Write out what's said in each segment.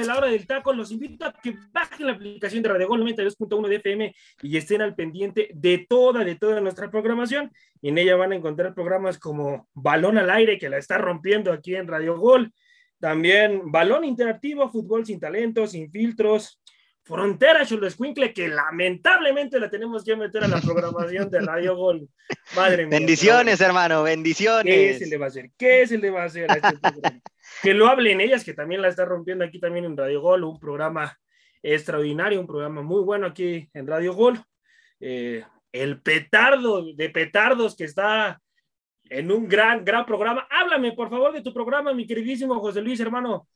De la hora del taco. Los invito a que bajen la aplicación de Radio Gol 92.1 de FM y estén al pendiente de toda, de toda nuestra programación. En ella van a encontrar programas como Balón al Aire, que la está rompiendo aquí en Radio Gol. También Balón Interactivo, Fútbol sin talento, sin filtros. Frontera Cholescuincle, que lamentablemente la tenemos que meter a la programación de Radio Gol. Madre mía. Bendiciones, hermano, ¿Qué bendiciones. se le va a hacer? ¿Qué se le va a hacer a este que lo hablen ellas, que también la está rompiendo aquí también en Radio Gol, un programa extraordinario, un programa muy bueno aquí en Radio Gol. Eh, el petardo de petardos que está en un gran, gran programa. Háblame, por favor, de tu programa, mi queridísimo José Luis, hermano.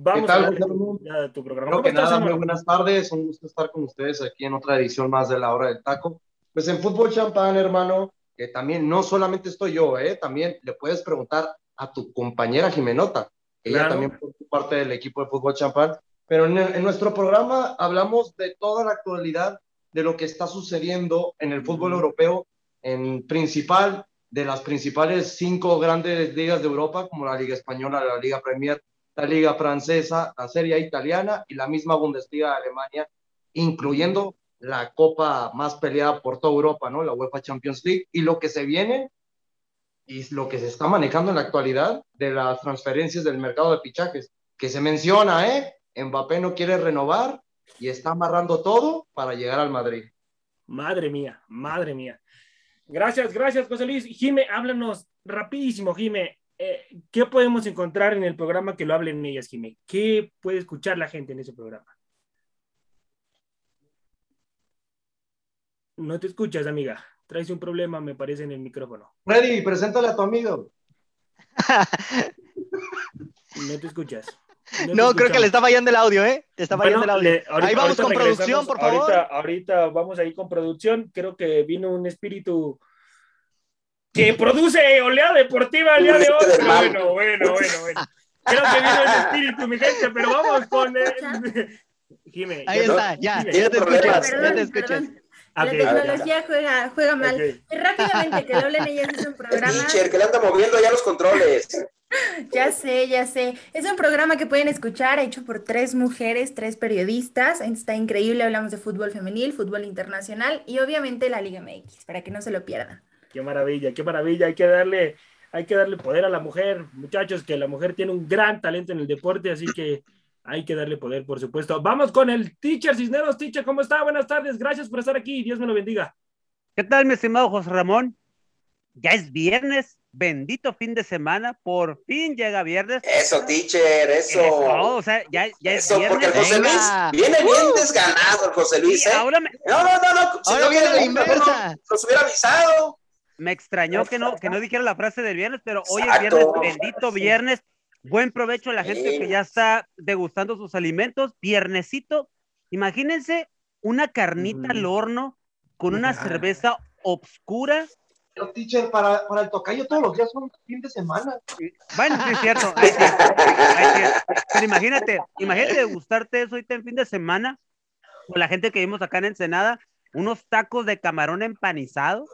Vamos ¿Qué tal, a ya de tu programa. ¿Cómo que estás, nada, muy buenas tardes. Un gusto estar con ustedes aquí en otra edición más de la hora del taco. Pues en Fútbol Champán, hermano, que también no solamente estoy yo, ¿eh? también le puedes preguntar a tu compañera Jimenota, ella Claro. también forma parte del equipo de Fútbol Champán. Pero en, en nuestro programa hablamos de toda la actualidad de lo que está sucediendo en el fútbol europeo, en principal de las principales cinco grandes ligas de Europa, como la Liga Española, la Liga Premier, la Liga Francesa, la Serie Italiana y la misma Bundesliga de Alemania, incluyendo la copa más peleada por toda Europa, ¿no? La UEFA Champions League y lo que se viene y lo que se está manejando en la actualidad de las transferencias del mercado de fichajes, que se menciona, ¿eh? Mbappé no quiere renovar y está amarrando todo para llegar al Madrid. Madre mía, madre mía. Gracias, gracias, José Luis. Jime, háblanos rapidísimo, Jime. Eh, ¿Qué podemos encontrar en el programa que lo hablen ellas, Jime? ¿Qué puede escuchar la gente en ese programa? No te escuchas, amiga. Traes un problema, me parece, en el micrófono. Freddy, preséntale a tu amigo. No te escuchas. No, creo que le está fallando el audio, ¿eh? Te está fallando el audio. le- ahorita- Ahí vamos con producción, por favor. Ahorita, ahorita vamos ahí con producción. Creo que vino un espíritu que produce oleada deportiva el día de hoy. Pero bueno, bueno, bueno, bueno. Creo que vino el espíritu, mi gente, pero vamos con. Eh, Jime, Ahí está, ya, Jime, ya te escuchas, ya te Perdón, escuchas. perdón. Ah, La tecnología juega, juega mal. rápidamente, que lo hablen ellas es un El programa. teacher que le anda moviendo ya los controles. Ya sé, ya sé. Es un programa que pueden escuchar, hecho por tres mujeres, tres periodistas. Está increíble, hablamos de fútbol femenil, fútbol internacional y obviamente la Liga MX, para que no se lo pierdan. Qué maravilla, qué maravilla. Hay que darle, hay que darle poder a la mujer, muchachos, que la mujer tiene un gran talento en el deporte, así que hay que darle poder, por supuesto. Vamos con el teacher Cisneros. Teacher, ¿cómo está? Buenas tardes. Gracias por estar aquí. Dios me lo bendiga. ¿Qué tal, mi estimado José Ramón? Ya es viernes, bendito fin de semana, por fin llega viernes. Eso, teacher, eso. Eso, o sea, ya, ya es Eso, porque viernes. el José Luis venga. viene bien desganado, el José Luis, Y ¿eh? ahora me, No, no, no, no. Si Ahora no viene bien, inversa. Nos hubiera avisado. Me extrañó que no, que no dijera la frase del viernes, pero hoy es viernes, bendito viernes. Buen provecho a la gente Sí. que ya está degustando sus alimentos. Viernesito, imagínense una carnita al horno con una cerveza obscura. Pero, teacher, para, para el tocayo todos los días son fin de semana. Bueno, sí es cierto. ahí sí, ahí sí. Pero imagínate, imagínate degustarte eso ahorita en fin de semana, con la gente que vimos acá en Ensenada, unos tacos de camarón empanizado,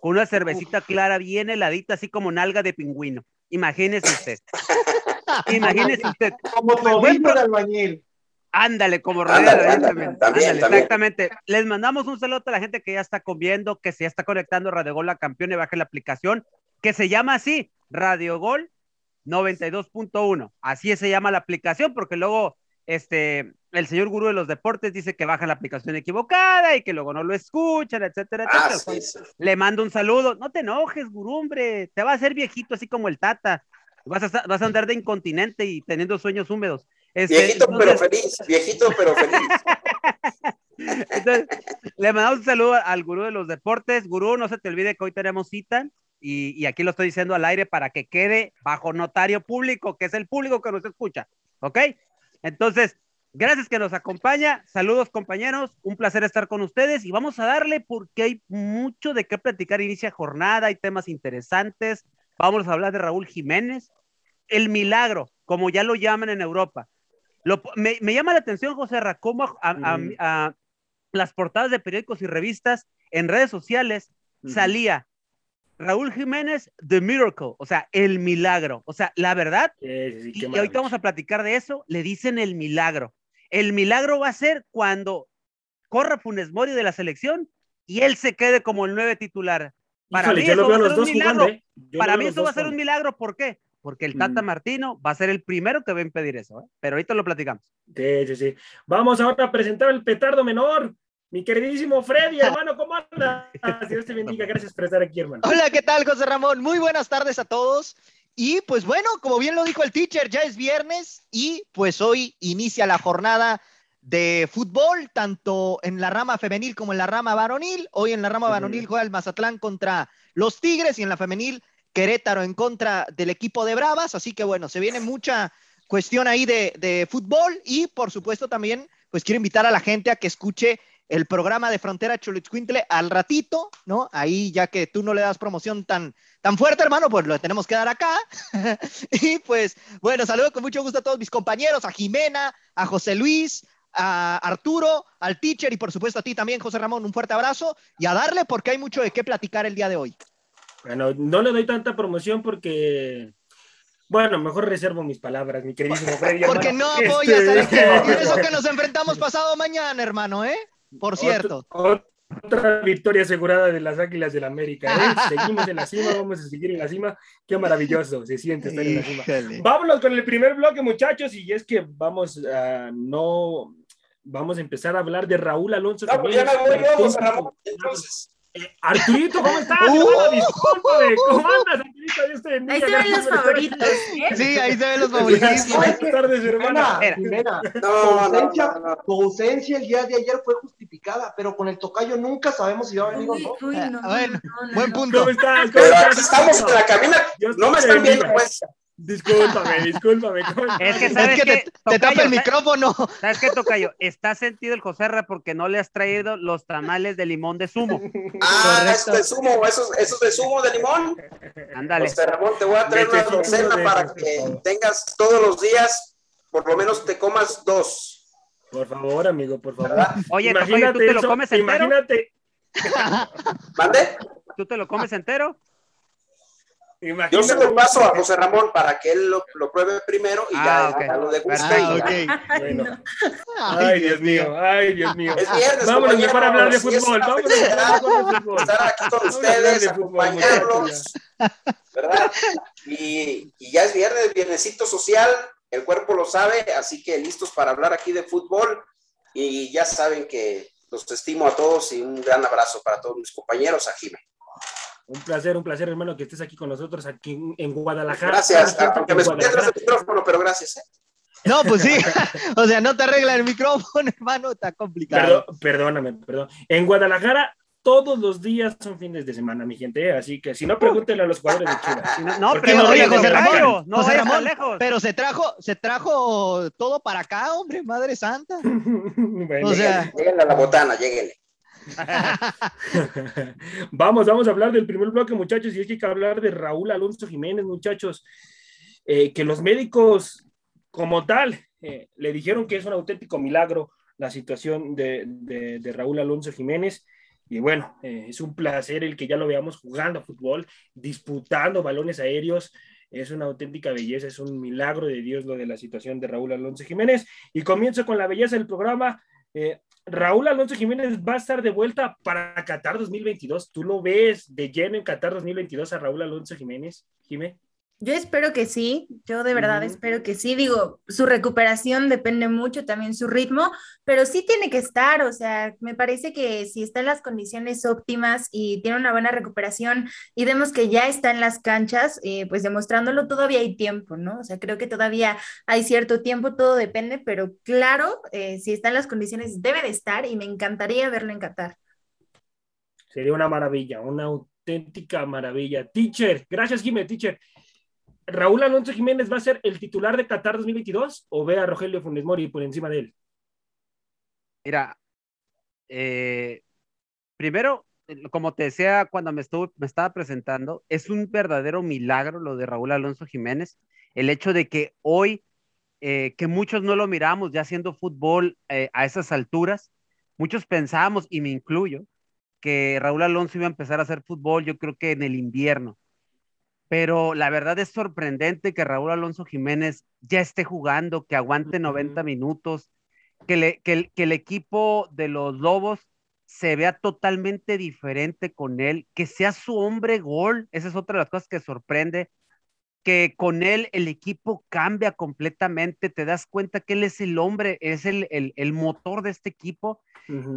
con una cervecita clara bien heladita, así como nalga de pingüino. Imagínese usted. Imagínese usted. Como Pues, tobito de albañil. Ándale, como rodea ándale, también. también, Ándale, también. exactamente. Les mandamos un saludo a la gente que ya está comiendo, que se ya está conectando Radio Gol la Campeón y baje la aplicación, que se llama así, Radio Gol 92.1. Así se llama la aplicación, porque luego este, el señor gurú de los deportes dice que bajan la aplicación equivocada y que luego no lo escuchan, etcétera, Ah, etcétera. sí, sí. Le mando un saludo. No te enojes, gurú, hombre. Te va a hacer viejito así como el Tata. Vas a, vas a andar de incontinente y teniendo sueños húmedos. Este, Viejito pero feliz, viejito pero feliz. entonces, le mandamos un saludo al gurú de los deportes. Gurú, no se te olvide que hoy tenemos cita y, y aquí lo estoy diciendo al aire para que quede bajo notario público, que es el público que nos escucha. ¿Ok? Entonces, gracias que nos acompaña. Saludos, compañeros. Un placer estar con ustedes y vamos a darle porque hay mucho de qué platicar. Inicia jornada, hay temas interesantes. Vamos a hablar de Raúl Jiménez. El milagro, como ya lo llaman en Europa. Lo- me, me llama la atención, José Ra, cómo a- a- a- Ujú. a- las portadas de periódicos y revistas en redes sociales salía Raúl Jiménez, The Miracle, o sea, el milagro. O sea, la verdad, Sí, sí, sí, y, y ahorita vamos a platicar de eso, le dicen el milagro. El milagro va a ser cuando corra Funes Mori de la selección y él se quede como el nueve titular. Para Híjole, mí eso va a ser un milagro. jugando, ¿eh? Para mí eso va a ser un milagro, ¿por qué? Porque el Tata Mm. Martino va a ser el primero que va a impedir eso, ¿eh? pero ahorita lo platicamos. Sí, sí, sí. Vamos ahora a presentar el petardo menor. Mi queridísimo Freddy, hermano, ¿cómo andas? Dios te bendiga. Gracias por estar aquí, hermano. Hola, ¿qué tal, José Ramón? Muy buenas tardes a todos. Y pues bueno, como bien lo dijo el teacher, ya es viernes y pues hoy inicia la jornada de fútbol, tanto en la rama femenil como en la rama varonil. Hoy en la rama varonil juega el Mazatlán contra los Tigres y en la femenil Querétaro en contra del equipo de Bravas. Así que bueno, se viene mucha cuestión ahí de, de fútbol y por supuesto también pues quiero invitar a la gente a que escuche el programa de Frontera Cholutzcuintle al ratito, ¿no? Ahí ya que tú no le das promoción tan, tan fuerte, hermano, pues lo tenemos que dar acá. y pues, bueno, saludo con mucho gusto a todos mis compañeros, a Jimena, a José Luis, a Arturo, al teacher y por supuesto a ti también, José Ramón, un fuerte abrazo y a darle porque hay mucho de qué platicar el día de hoy. Bueno, no le doy tanta promoción porque. Bueno, mejor reservo mis palabras, mi queridísimo Freddy. Porque hermano. no apoyas Este-. Y eso que nos enfrentamos pasado mañana, hermano, ¿eh? Por cierto. Otra, otra victoria asegurada de las Águilas del América. ¿eh? Seguimos en la cima, vamos a seguir en la cima. Qué maravilloso se siente estar en la cima. Vámonos con el primer bloque, muchachos, y es que vamos a no vamos a empezar a hablar de Raúl Alonso. No, pues ya me Jiménez, voy yo, José auténtico- Ramón. Entonces, Eh, Arturito, ¿cómo estás? Uh. ¿cómo andas, Ahí se ven los favoritos. ¿eh? Sí, ahí se ven los favoritos. Buenas tardes, hermana. Jimena, tu ausencia, no, no. tu ausencia el día de ayer fue justificada, pero con el tocayo nunca sabemos si va a venir o no. uy, no, Ah, bueno, no, no, Buen punto. ¿Cómo estás? ¿Cómo Pero estás? aquí estamos en la cabina. No me están viendo, pues. Discúlpame, discúlpame. Es que Es sabes que te, tapa el micrófono. ¿Sabes qué, Tocayo? Está sentido el Joserra porque no le has traído los tamales de limón de zumo. Ah, Correcto. esos de zumo, esos, esos de zumo de limón. Ándale. José Ramón, te voy a traer una docena para que tengas todos los días, por lo menos te comas dos. Por favor, amigo, por favor. ¿Verdad? Oye, Tocayo, imagínate ¿tú te lo comes entero? Imagínate, ¿Mande? ¿Tú te lo comes entero? Yo imagínate. se lo paso a José Ramón para que él lo, lo pruebe primero y Ah, ya, ok. ya lo deguste. Ah, y ya. ok. Ay, Bueno. no. Ay, Dios mío, ay, Dios mío. Es viernes, Vámonos mejor a hablar de fútbol. Vámonos a fútbol. estar aquí con ustedes, acompañarlos, ¿verdad? Y, y ya es viernes, viernesito social, el cuerpo lo sabe, así que listos para hablar aquí de fútbol y ya saben que los estimo a todos y un gran abrazo para todos mis compañeros, a Jimé. Un placer, un placer, hermano, que estés aquí con nosotros, aquí en- en Guadalajara. Gracias, aunque me Guadalajara. pierdas el micrófono, pero gracias. ¿eh? No, pues sí. O sea, no te arregla el micrófono, hermano. Está complicado. Perdón- perdóname, perdón. En Guadalajara todos los días son fines de semana, mi gente, ¿eh? así que si no, pregúntenle a los jugadores de Chivas. Si No, no ¿Por qué pero no oye, José? Ramón, no José Ramón, lejos. Pero se trajo, se trajo todo para acá, hombre, madre santa. Bueno, O sea, Lléguenle a la botana, lléguenle. vamos, vamos a hablar del primer bloque, muchachos, y es que hay que hablar de Raúl Alonso Jiménez, muchachos, eh, que los médicos como tal eh, le dijeron que es un auténtico milagro la situación de, Raúl Alonso Jiménez. Y bueno, eh, es un placer el que ya lo veamos jugando a fútbol, disputando balones aéreos. Es una auténtica belleza, es un milagro de Dios lo de la situación de Raúl Alonso Jiménez. Y comienzo con la belleza del programa. Raúl Alonso Jiménez va a estar de vuelta para Qatar 2022. ¿Tú lo ves de lleno en Qatar 2022 a Raúl Alonso Jiménez, Jiménez? Yo espero que sí, yo de verdad espero que sí. Digo, su recuperación depende mucho, también su ritmo, pero sí tiene que estar, o sea, me parece que si está en las condiciones óptimas y tiene una buena recuperación y vemos que ya está en las canchas, eh, pues demostrándolo todavía hay tiempo, ¿no? O sea, creo que todavía hay cierto tiempo, todo depende, pero claro, eh, si está en las condiciones debe de estar y me encantaría verlo en Qatar. Sería una maravilla, una auténtica maravilla. Teacher, gracias, Jiménez, teacher. ¿Raúl Alonso Jiménez va a ser el titular de Qatar 2022 o ve a Rogelio Funes Mori por encima de él? Mira, eh, primero, como te decía cuando me, estuvo, estaba presentando, es un verdadero milagro lo de Raúl Alonso Jiménez, el hecho de que hoy, eh, que muchos no lo miramos ya haciendo fútbol eh, a esas alturas, muchos pensábamos, y me incluyo, que Raúl Alonso iba a empezar a hacer fútbol, yo creo que en el invierno. Pero la verdad es sorprendente que Raúl Alonso Jiménez ya esté jugando, que aguante 90 minutos, que, le- que el, que el equipo de los Lobos se vea totalmente diferente con él, que sea su hombre gol, esa es otra de las cosas que sorprende, que con él el equipo cambia completamente, te das cuenta que él es el hombre, es el, el, el motor de este equipo,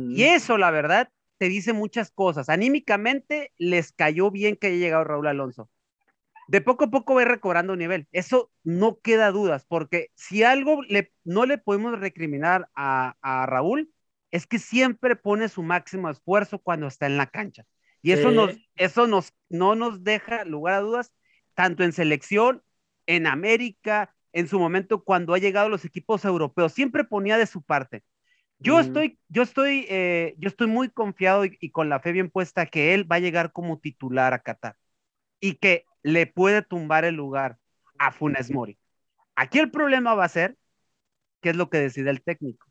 y eso, la verdad, te dice muchas cosas. Anímicamente les cayó bien que haya llegado Raúl Alonso. De poco a poco va recobrando nivel. Eso no queda dudas, porque si algo le, no le podemos recriminar a, a Raúl, es que siempre pone su máximo esfuerzo cuando está en la cancha. Y eso, Sí. nos, eso nos, no nos deja lugar a dudas, tanto en selección, en América, en su momento cuando ha llegado a los equipos europeos, siempre ponía de su parte. Yo estoy, yo estoy, eh, yo estoy muy confiado y, y con la fe bien puesta que él va a llegar como titular a Qatar y que le puede tumbar el lugar a Funes Mori. Aquí el problema va a ser qué es lo que decide el técnico.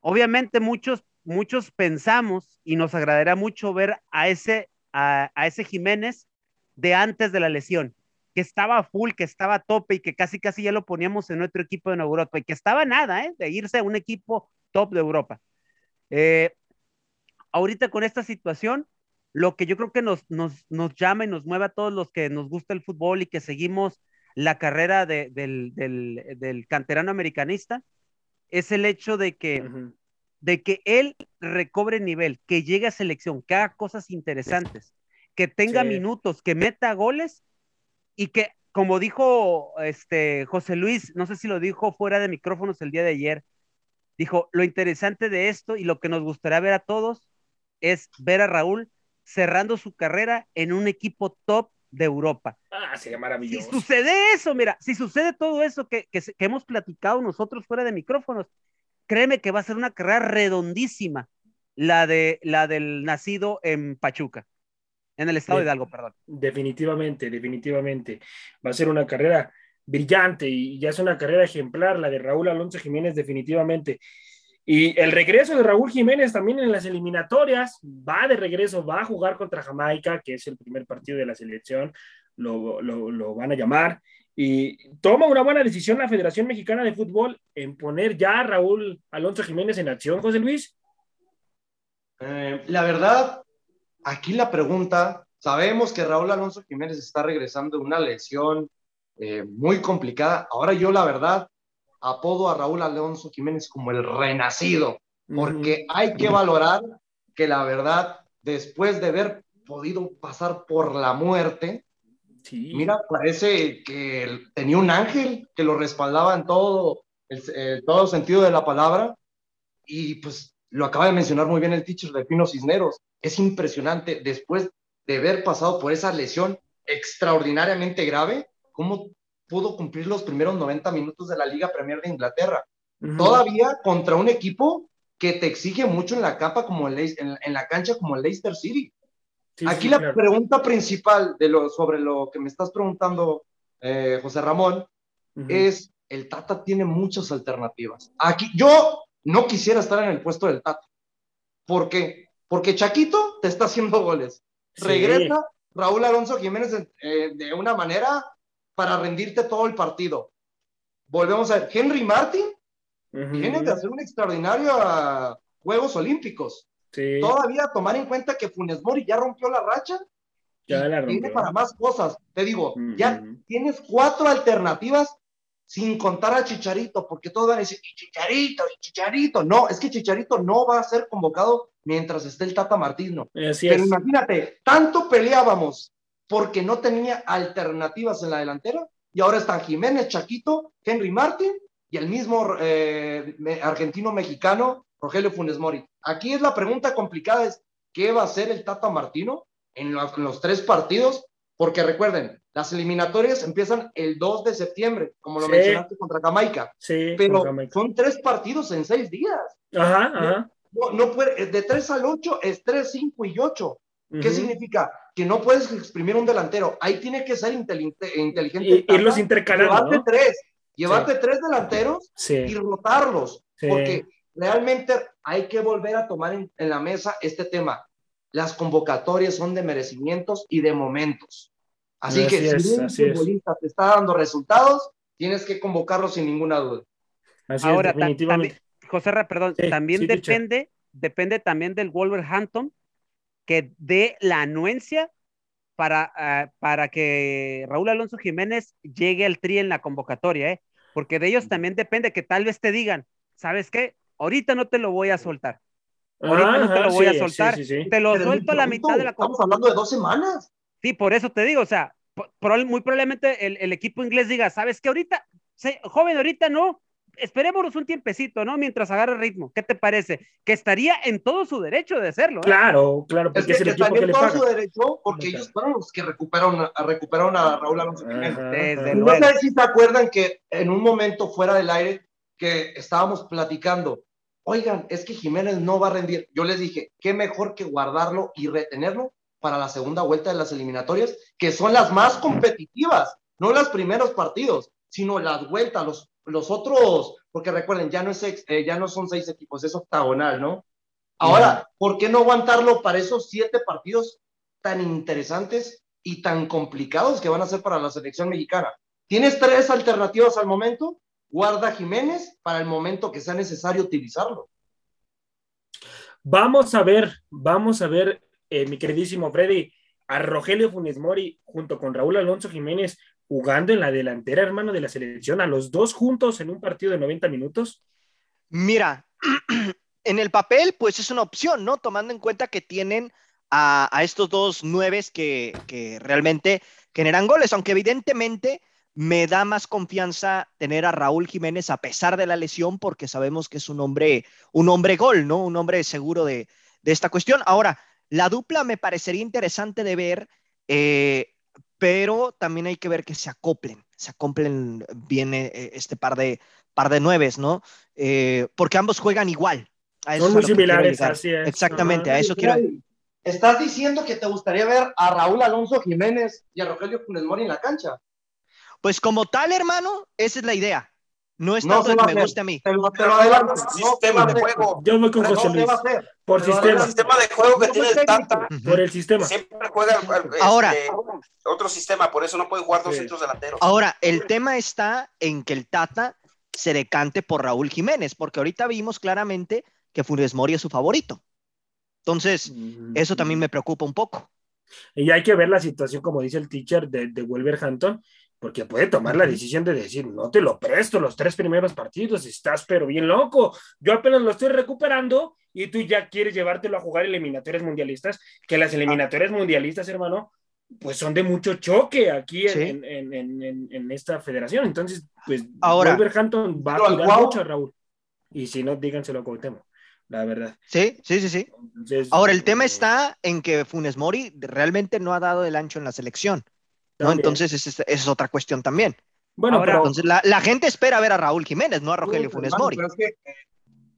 Obviamente muchos, muchos pensamos y nos agradaría mucho ver a ese, a, a ese Jiménez de antes de la lesión, que estaba full, que estaba a tope y que casi casi ya lo poníamos en nuestro equipo en Europa y que estaba nada, ¿eh? de irse a un equipo top de Europa. Eh, ahorita con esta situación, lo que yo creo que nos, nos, nos llama y nos mueve a todos los que nos gusta el fútbol y que seguimos la carrera de, del, del, del, canterano americanista es el hecho de que, uh -huh. de que él recobre nivel, que llegue a selección, que haga cosas interesantes, que tenga sí. minutos, que meta goles y que, como dijo este José Luis, no sé si lo dijo fuera de micrófonos el día de ayer, dijo, lo interesante de esto y lo que nos gustaría ver a todos es ver a Raúl cerrando su carrera en un equipo top de Europa. Ah, sería maravilloso. Si sucede eso, mira, si sucede todo eso que, que, que, hemos platicado nosotros fuera de micrófonos, créeme que va a ser una carrera redondísima, la, de, la del nacido en Pachuca, en el estado de, de Hidalgo, perdón. Definitivamente, definitivamente. Va a ser una carrera brillante y ya es una carrera ejemplar, la de Raúl Alonso Jiménez, definitivamente. Y el regreso de Raúl Jiménez también en las eliminatorias, va de regreso, va a jugar contra Jamaica, que es el primer partido de la selección, lo, lo, van a llamar, y toma una buena decisión la Federación Mexicana de Fútbol en poner ya a Raúl Alonso Jiménez en acción, José Luis. Eh, la verdad, aquí la pregunta, sabemos que Raúl Alonso Jiménez está regresando de una lesión eh, muy complicada, ahora yo la verdad apodo a Raúl Alonso Jiménez como el renacido, porque hay que valorar que la verdad, después de haber podido pasar por la muerte, sí. mira, parece que tenía un ángel que lo respaldaba en todo, el, el, todo sentido de la palabra, y pues lo acaba de mencionar muy bien el teacher de Pino Cisneros, es impresionante, después de haber pasado por esa lesión extraordinariamente grave, cómo pudo cumplir los primeros 90 minutos de la Liga Premier de Inglaterra. Uh -huh. Todavía contra un equipo que te exige mucho en la capa como el, en, en la cancha como el Leicester City. Sí, Aquí sí, la claro. pregunta principal de lo, sobre lo que me estás preguntando, eh, José Ramón, uh -huh. es, el Tata tiene muchas alternativas. Aquí, yo no quisiera estar en el puesto del Tata. ¿Por qué? Porque Chaquito te está haciendo goles. Sí. Regresa Raúl Alonso Jiménez eh, de una manera para rendirte todo el partido. Volvemos a ver, Henry Martin uh -huh. viene de hacer un extraordinario a Juegos Olímpicos. Sí. Todavía tomar en cuenta que Funes Mori ya rompió la racha Ya la rompió. para más cosas. Te digo, ya tienes cuatro alternativas sin contar a Chicharito, porque todos van a decir, y Chicharito, y Chicharito. No, es que Chicharito no va a ser convocado mientras esté el Tata Martino. Así Pero es. imagínate, tanto peleábamos porque no tenía alternativas en la delantera, y ahora están Jiménez, Chaquito, Henry Martin y el mismo eh, me- argentino-mexicano Rogelio Funes Mori. Aquí es la pregunta complicada, es ¿qué va a hacer el Tata Martino en los, en los tres partidos? Porque recuerden, las eliminatorias empiezan el 2 de septiembre, como lo Sí. mencionaste contra Jamaica, Sí, pero Jamaica. son tres partidos en seis días. Ajá, ajá. No, no puede, de 3 al 8 es 3, 5 y 8. ¿Qué Ujú. significa? Que no puedes exprimir un delantero. Ahí tiene que ser inteligente. inteligente Y- irlos intercalando, Llevarte ¿no? tres. Llevarte tres delanteros y Sí, rotarlos. Sí. Porque realmente hay que volver a tomar en, en la mesa este tema. Las convocatorias son de merecimientos y de momentos. Así, Así que es, si un así es. futbolista te está dando resultados, tienes que convocarlo sin ninguna duda. así Ahora, es, definitivamente. también- José Ra, perdón, Sí, también sí, depende, depende también del Wolverhampton que dé la anuencia para, ah, para que Raúl Alonso Jiménez llegue al tri en la convocatoria, ¿eh? Porque de ellos también depende que tal vez te digan, ¿sabes qué? Ahorita no te lo voy a soltar. Ahorita no te lo voy a soltar. sí, sí, sí. Te lo Pero suelto a la mitad de la Estamos hablando de dos semanas. Sí, por eso te digo, o sea, muy probablemente el, el equipo inglés diga, ¿sabes qué? Ahorita, se- joven, ahorita no, esperémonos un tiempecito, ¿no? Mientras agarre ritmo. ¿Qué te parece? Que estaría en todo su derecho de hacerlo. ¿eh? Claro, claro, Es porque que es el equipo que le en todo paga. su derecho porque ellos fueron los que recuperaron, a, recuperaron a Raúl Alonso Jiménez. Desde. No luego. sé si se acuerdan que en un momento fuera del aire que estábamos platicando, oigan, es que Jiménez no va a rendir. Yo les dije, qué mejor que guardarlo y retenerlo para la segunda vuelta de las eliminatorias, que son las más competitivas, no los primeros partidos, sino las vueltas, los, los otros, porque recuerden, ya no, es ex- eh, ya no son seis equipos, es octagonal, ¿no? Ahora, ¿por qué no aguantarlo para esos siete partidos tan interesantes y tan complicados que van a ser para la selección mexicana? Tienes tres alternativas al momento. Guarda Jiménez para el momento que sea necesario utilizarlo. Vamos a ver, vamos a ver, eh, mi queridísimo Freddy, a Rogelio Funes Mori junto con Raúl Alonso Jiménez jugando en la delantera, hermano, de la selección, a los dos juntos en un partido de 90 minutos. Mira, en el papel, pues es una opción, ¿no? Tomando en cuenta que tienen a, estos dos nueves que, que realmente generan goles, aunque evidentemente me da más confianza tener a Raúl Jiménez a pesar de la lesión, porque sabemos que es un hombre, un hombre gol, ¿no? Un hombre seguro de, de esta cuestión. Ahora, la dupla me parecería interesante de ver, eh, pero también hay que ver que se acoplen, se acoplen bien eh, este par de, par de nueves, ¿no? Eh, porque ambos juegan igual. A eso Son muy similares, así es. Exactamente, a eso quiero. ¿Estás diciendo que te gustaría ver a Raúl Alonso Jiménez y a Rogelio Funes Mori en la cancha? Pues como tal, hermano, esa es la idea. No es No tanto va que me hacer. guste a mí. Te lo, te Pero no No se sistema de juego. Yo voy con No José Luis, por Pero El sistema, sistema de juego que No tiene. Tata por el sistema. siempre juega este, Ahora. otro sistema, por eso no puede jugar dos Sí. centros delanteros. Ahora, el tema está en que el Tata se decante por Raúl Jiménez, porque ahorita vimos claramente que Funes Mori es su favorito. Entonces, eso también me preocupa un poco. Y hay que ver la situación, como dice el teacher de, de Wolverhampton, porque puede tomar la decisión de decir, no te lo presto los tres primeros partidos, estás pero bien loco. Yo apenas lo estoy recuperando y tú ya quieres llevártelo a jugar eliminatorias mundialistas, que las eliminatorias mundialistas, hermano, pues son de mucho choque aquí en, Sí. en- esta federación. Entonces, pues Ahora- Wolverhampton va a Cuau- mucho a Raúl. Y si no, díganselo a Cuauhtémoc, la verdad. Sí, sí, sí, sí. Entonces, Ahora, el tema eh, está en que Funes Mori realmente no ha dado el ancho en la selección, ¿no? también. Entonces, esa es, otra cuestión también. bueno, Ahora, pero Entonces, la, la gente espera ver a Raúl Jiménez, no a Rogelio Sí, Funes Mori. Pero es que, eh,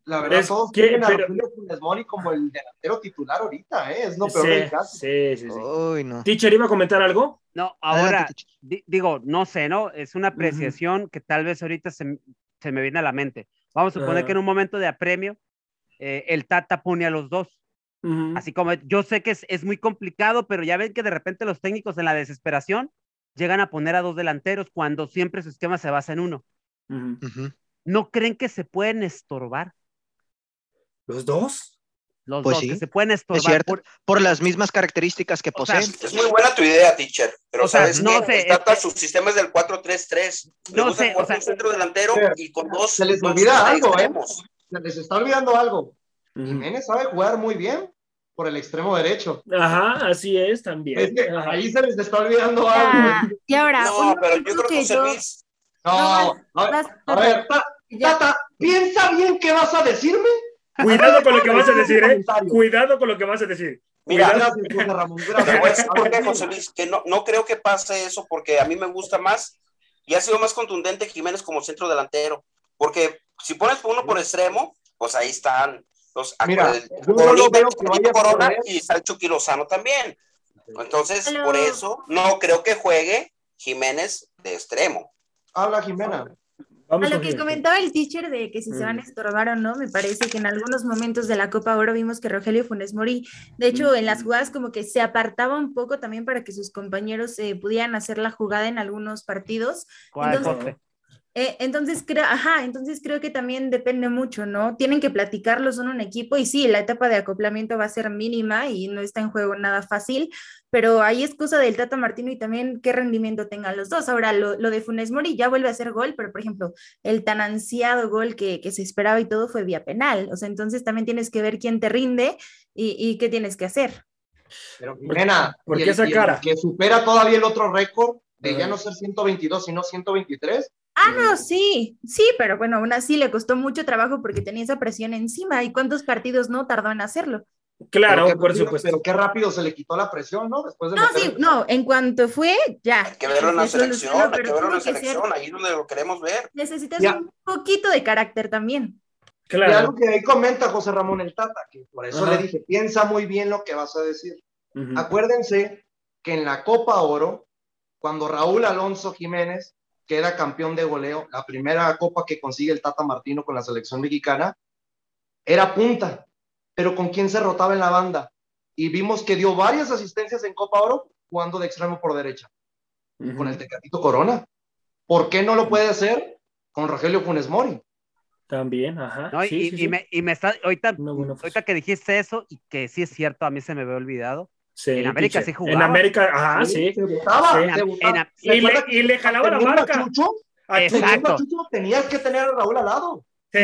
la verdad, Es todos que- quieren a pero- Rogelio Funes Mori como el delantero titular ahorita, ¿eh? Es lo peor sí, del caso. sí, sí, sí. Uy, no. Teacher, ¿iba a comentar algo? No, ahora, di- digo, no sé, ¿no? Es una apreciación que tal vez ahorita se, m- se me viene a la mente. Vamos a suponer que en un momento de apremio, eh, el Tata pone a los dos. Así como yo sé que es, es muy complicado, pero ya ven que de repente los técnicos en la desesperación llegan a poner a dos delanteros cuando siempre su esquema se basa en uno. ¿No creen que se pueden estorbar? ¿Los dos? Los Pues dos, sí, que se pueden estorbar. Es cierto, por- por las mismas características que O sea, poseen. Es muy buena tu idea, teacher. Pero O sea, ¿sabes no qué? sé, El Tata, es que- su sistema es del 4-3-3. Le No sé, o sea- con centro delantero Pero- y con dos. Se les olvida algo, ¿eh? Se les está olvidando algo. Jiménez sabe jugar muy bien por el extremo derecho. Ajá, así es también. Es que ahí se les está olvidando algo. Ya, y ahora, No, pero yo creo que José yo- Luis. No, No, a ver, a ver, Ta-. Tata, piensa bien qué vas a decirme. Cuidado con lo que vas a decir, ¿eh? Cuidado con lo que vas a decir. Mira, Cuidado. Gracias, José Ramón. Te voy a Gracias. decir por qué, José Luis, que no, no creo que pase eso porque a mí me gusta más y ha sido más contundente Jiménez como centro delantero. Porque si pones uno por extremo, pues ahí están los Mira, yo no Coronita, lo veo que vaya Corona y está el Chucky Lozano también. Entonces, por eso no creo que juegue Jiménez de extremo. Habla Jimena. Vamos A lo que comentaba el teacher de que si se van a estorbar o no, me parece que en algunos momentos de la Copa Oro vimos que Rogelio Funes Mori, de hecho, en las jugadas como que se apartaba un poco también para que sus compañeros eh, pudieran hacer la jugada en algunos partidos. ¿Cuál Entonces-? Eh, entonces creo, ajá, entonces creo que también depende mucho, ¿no? Tienen que platicarlo, son un equipo y sí, la etapa de acoplamiento va a ser mínima y no está en juego nada fácil, pero ahí es cosa del Tata Martino y también qué rendimiento tengan los dos. Ahora, lo, lo de Funes Mori ya vuelve a ser gol, pero por ejemplo, el tan ansiado gol que, que se esperaba y todo fue vía penal, o sea, entonces también tienes que ver quién te rinde y, y qué tienes que hacer. Pero Jimena, ¿Por qué esa cara? que supera todavía el otro récord de ya no ser 122, sino 123. Ah, no, sí, sí, pero bueno, aún así le costó mucho trabajo porque tenía esa presión encima y cuántos partidos no tardó en hacerlo. Claro, qué por rápido- supuesto. Pero qué rápido se le quitó la presión, ¿no? Después de No, meter sí, no, en cuanto fue, ya. Hay que verlo en la se selección, hay que verlo en la selección, ahí es donde lo queremos ver. necesitas Ya. un poquito de carácter también. Y Claro. algo que ahí comenta José Ramón el Tata, que por eso Ajá. le dije, piensa muy bien lo que vas a decir. Acuérdense que en la Copa Oro, cuando Raúl Alonso Jiménez queda campeón de goleo, la primera copa que consigue el Tata Martino con la selección mexicana, era punta, pero ¿con quién se rotaba en la banda? Y vimos que dio varias asistencias en Copa Oro jugando de extremo por derecha, con el Tecatito Corona. ¿Por qué no lo puede hacer con Rogelio Funes Mori? También, ajá. ¿no? Sí, y, sí, y sí. me, y me está, ahorita que dijiste eso, y que sí es cierto, a mí se me había olvidado. Sí, en América sí jugaba. En América, ajá, sí. Se votaba, Sí. se En- votaba. en- ¿Se Y le, y le jalaba la a marca. A Chucho. A Exacto. Chucho, tenías que tener a Raúl al lado. Sí.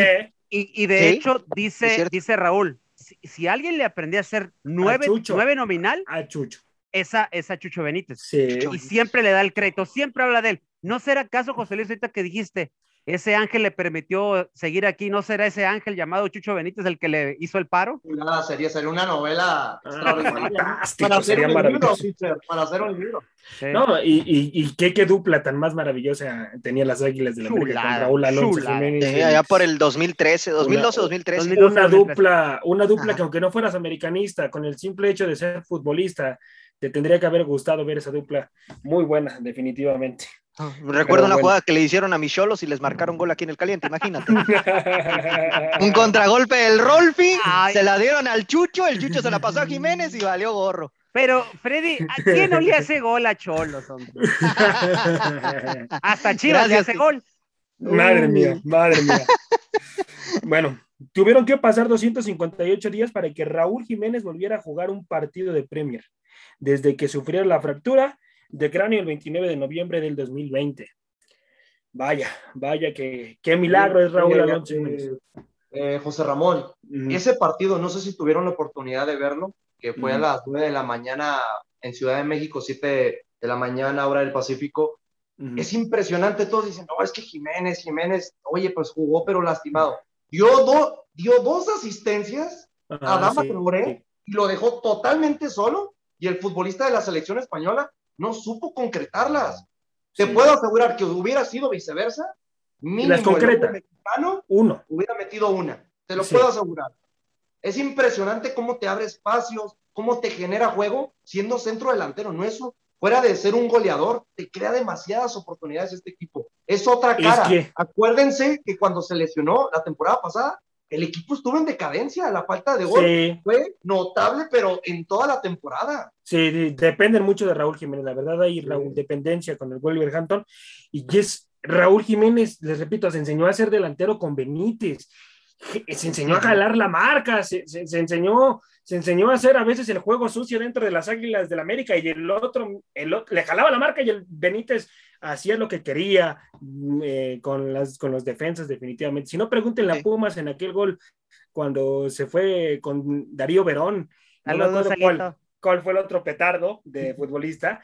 Y, y de Sí, hecho, dice, dice Raúl, si, si alguien le aprendía a ser nueve, Chucho. nueve nominal, A Chucho. esa es a Chucho Benítez. Sí. Y siempre le da el crédito, siempre habla de él. ¿No será acaso, José Luis, ahorita que dijiste, ese ángel le permitió seguir aquí, ¿no será ese ángel llamado Chucho Benítez el que le hizo el paro? Nada, sería, sería una novela extraordinaria. fantástico, Para hacer sería un libro, teacher, para hacer un libro. Sí. No, y, y, y qué, qué dupla tan más maravillosa tenía las Águilas de la América con Raúl Alonso chulada. Jiménez. Sí, allá por el 2013, 2012, Una- 2013. 2012. una dupla, una dupla Ajá. que aunque no fueras americanista, con el simple hecho de ser futbolista, te tendría que haber gustado ver esa dupla. Muy buena, definitivamente. Recuerdo una bueno. jugada que le hicieron a mis cholos y les marcaron gol aquí en el caliente, imagínate. Un contragolpe del Rolfi, Ay. se la dieron al Chucho, el Chucho se la pasó a Jiménez y valió gorro. Pero, Freddy, ¿a quién no le hace gol a Cholos? hombre? Hasta Chivas le hace gol. madre mía, madre mía. Bueno, tuvieron que pasar 258 días para que Raúl Jiménez volviera a jugar un partido de Premier, desde que sufriera la fractura de cráneo el 29 de noviembre del 2020. Vaya, vaya, que, qué milagro es Raúl Alonso eh, eh, José Ramón, ese partido, no sé si tuvieron la oportunidad de verlo, que fue a las 9 de la mañana en Ciudad de México, 7 de la mañana, hora del Pacífico. Es impresionante, todos dicen, no, es que Jiménez, Jiménez, oye, pues jugó, pero lastimado. Dio, do- dio dos asistencias Adama sí, Traoré sí. y lo dejó totalmente solo y el futbolista de la selección española no supo concretarlas. Te Sí. puedo asegurar que hubiera sido viceversa, mínimo el concreta. mexicano Uno. hubiera metido una. Te lo Sí. puedo asegurar. Es impresionante cómo te abre espacios, cómo te genera juego siendo centro delantero. No eso, fuera de ser un goleador, te crea demasiadas oportunidades este equipo. Es otra Es cara. que- Acuérdense que cuando se lesionó la temporada pasada, el equipo estuvo en decadencia. La falta de gol Sí, fue notable, pero en toda la temporada. sí, sí, dependen mucho de Raúl Jiménez. La verdad, hay Raúl, dependencia con el Wolverhampton. Y es Raúl Jiménez, les repito, se enseñó a ser delantero con Benítez. se enseñó a jalar la marca, se, se- se enseñó, se enseñó a hacer a veces el juego sucio dentro de las Águilas del América y el otro, el otro le jalaba la marca y el Benítez hacía lo que quería mm, eh, con, las, con los defensas definitivamente. Si no, pregúntenle a Pumas en aquel gol cuando se fue con Darío Verón. No Saludos, cuál, fue el otro petardo de futbolista,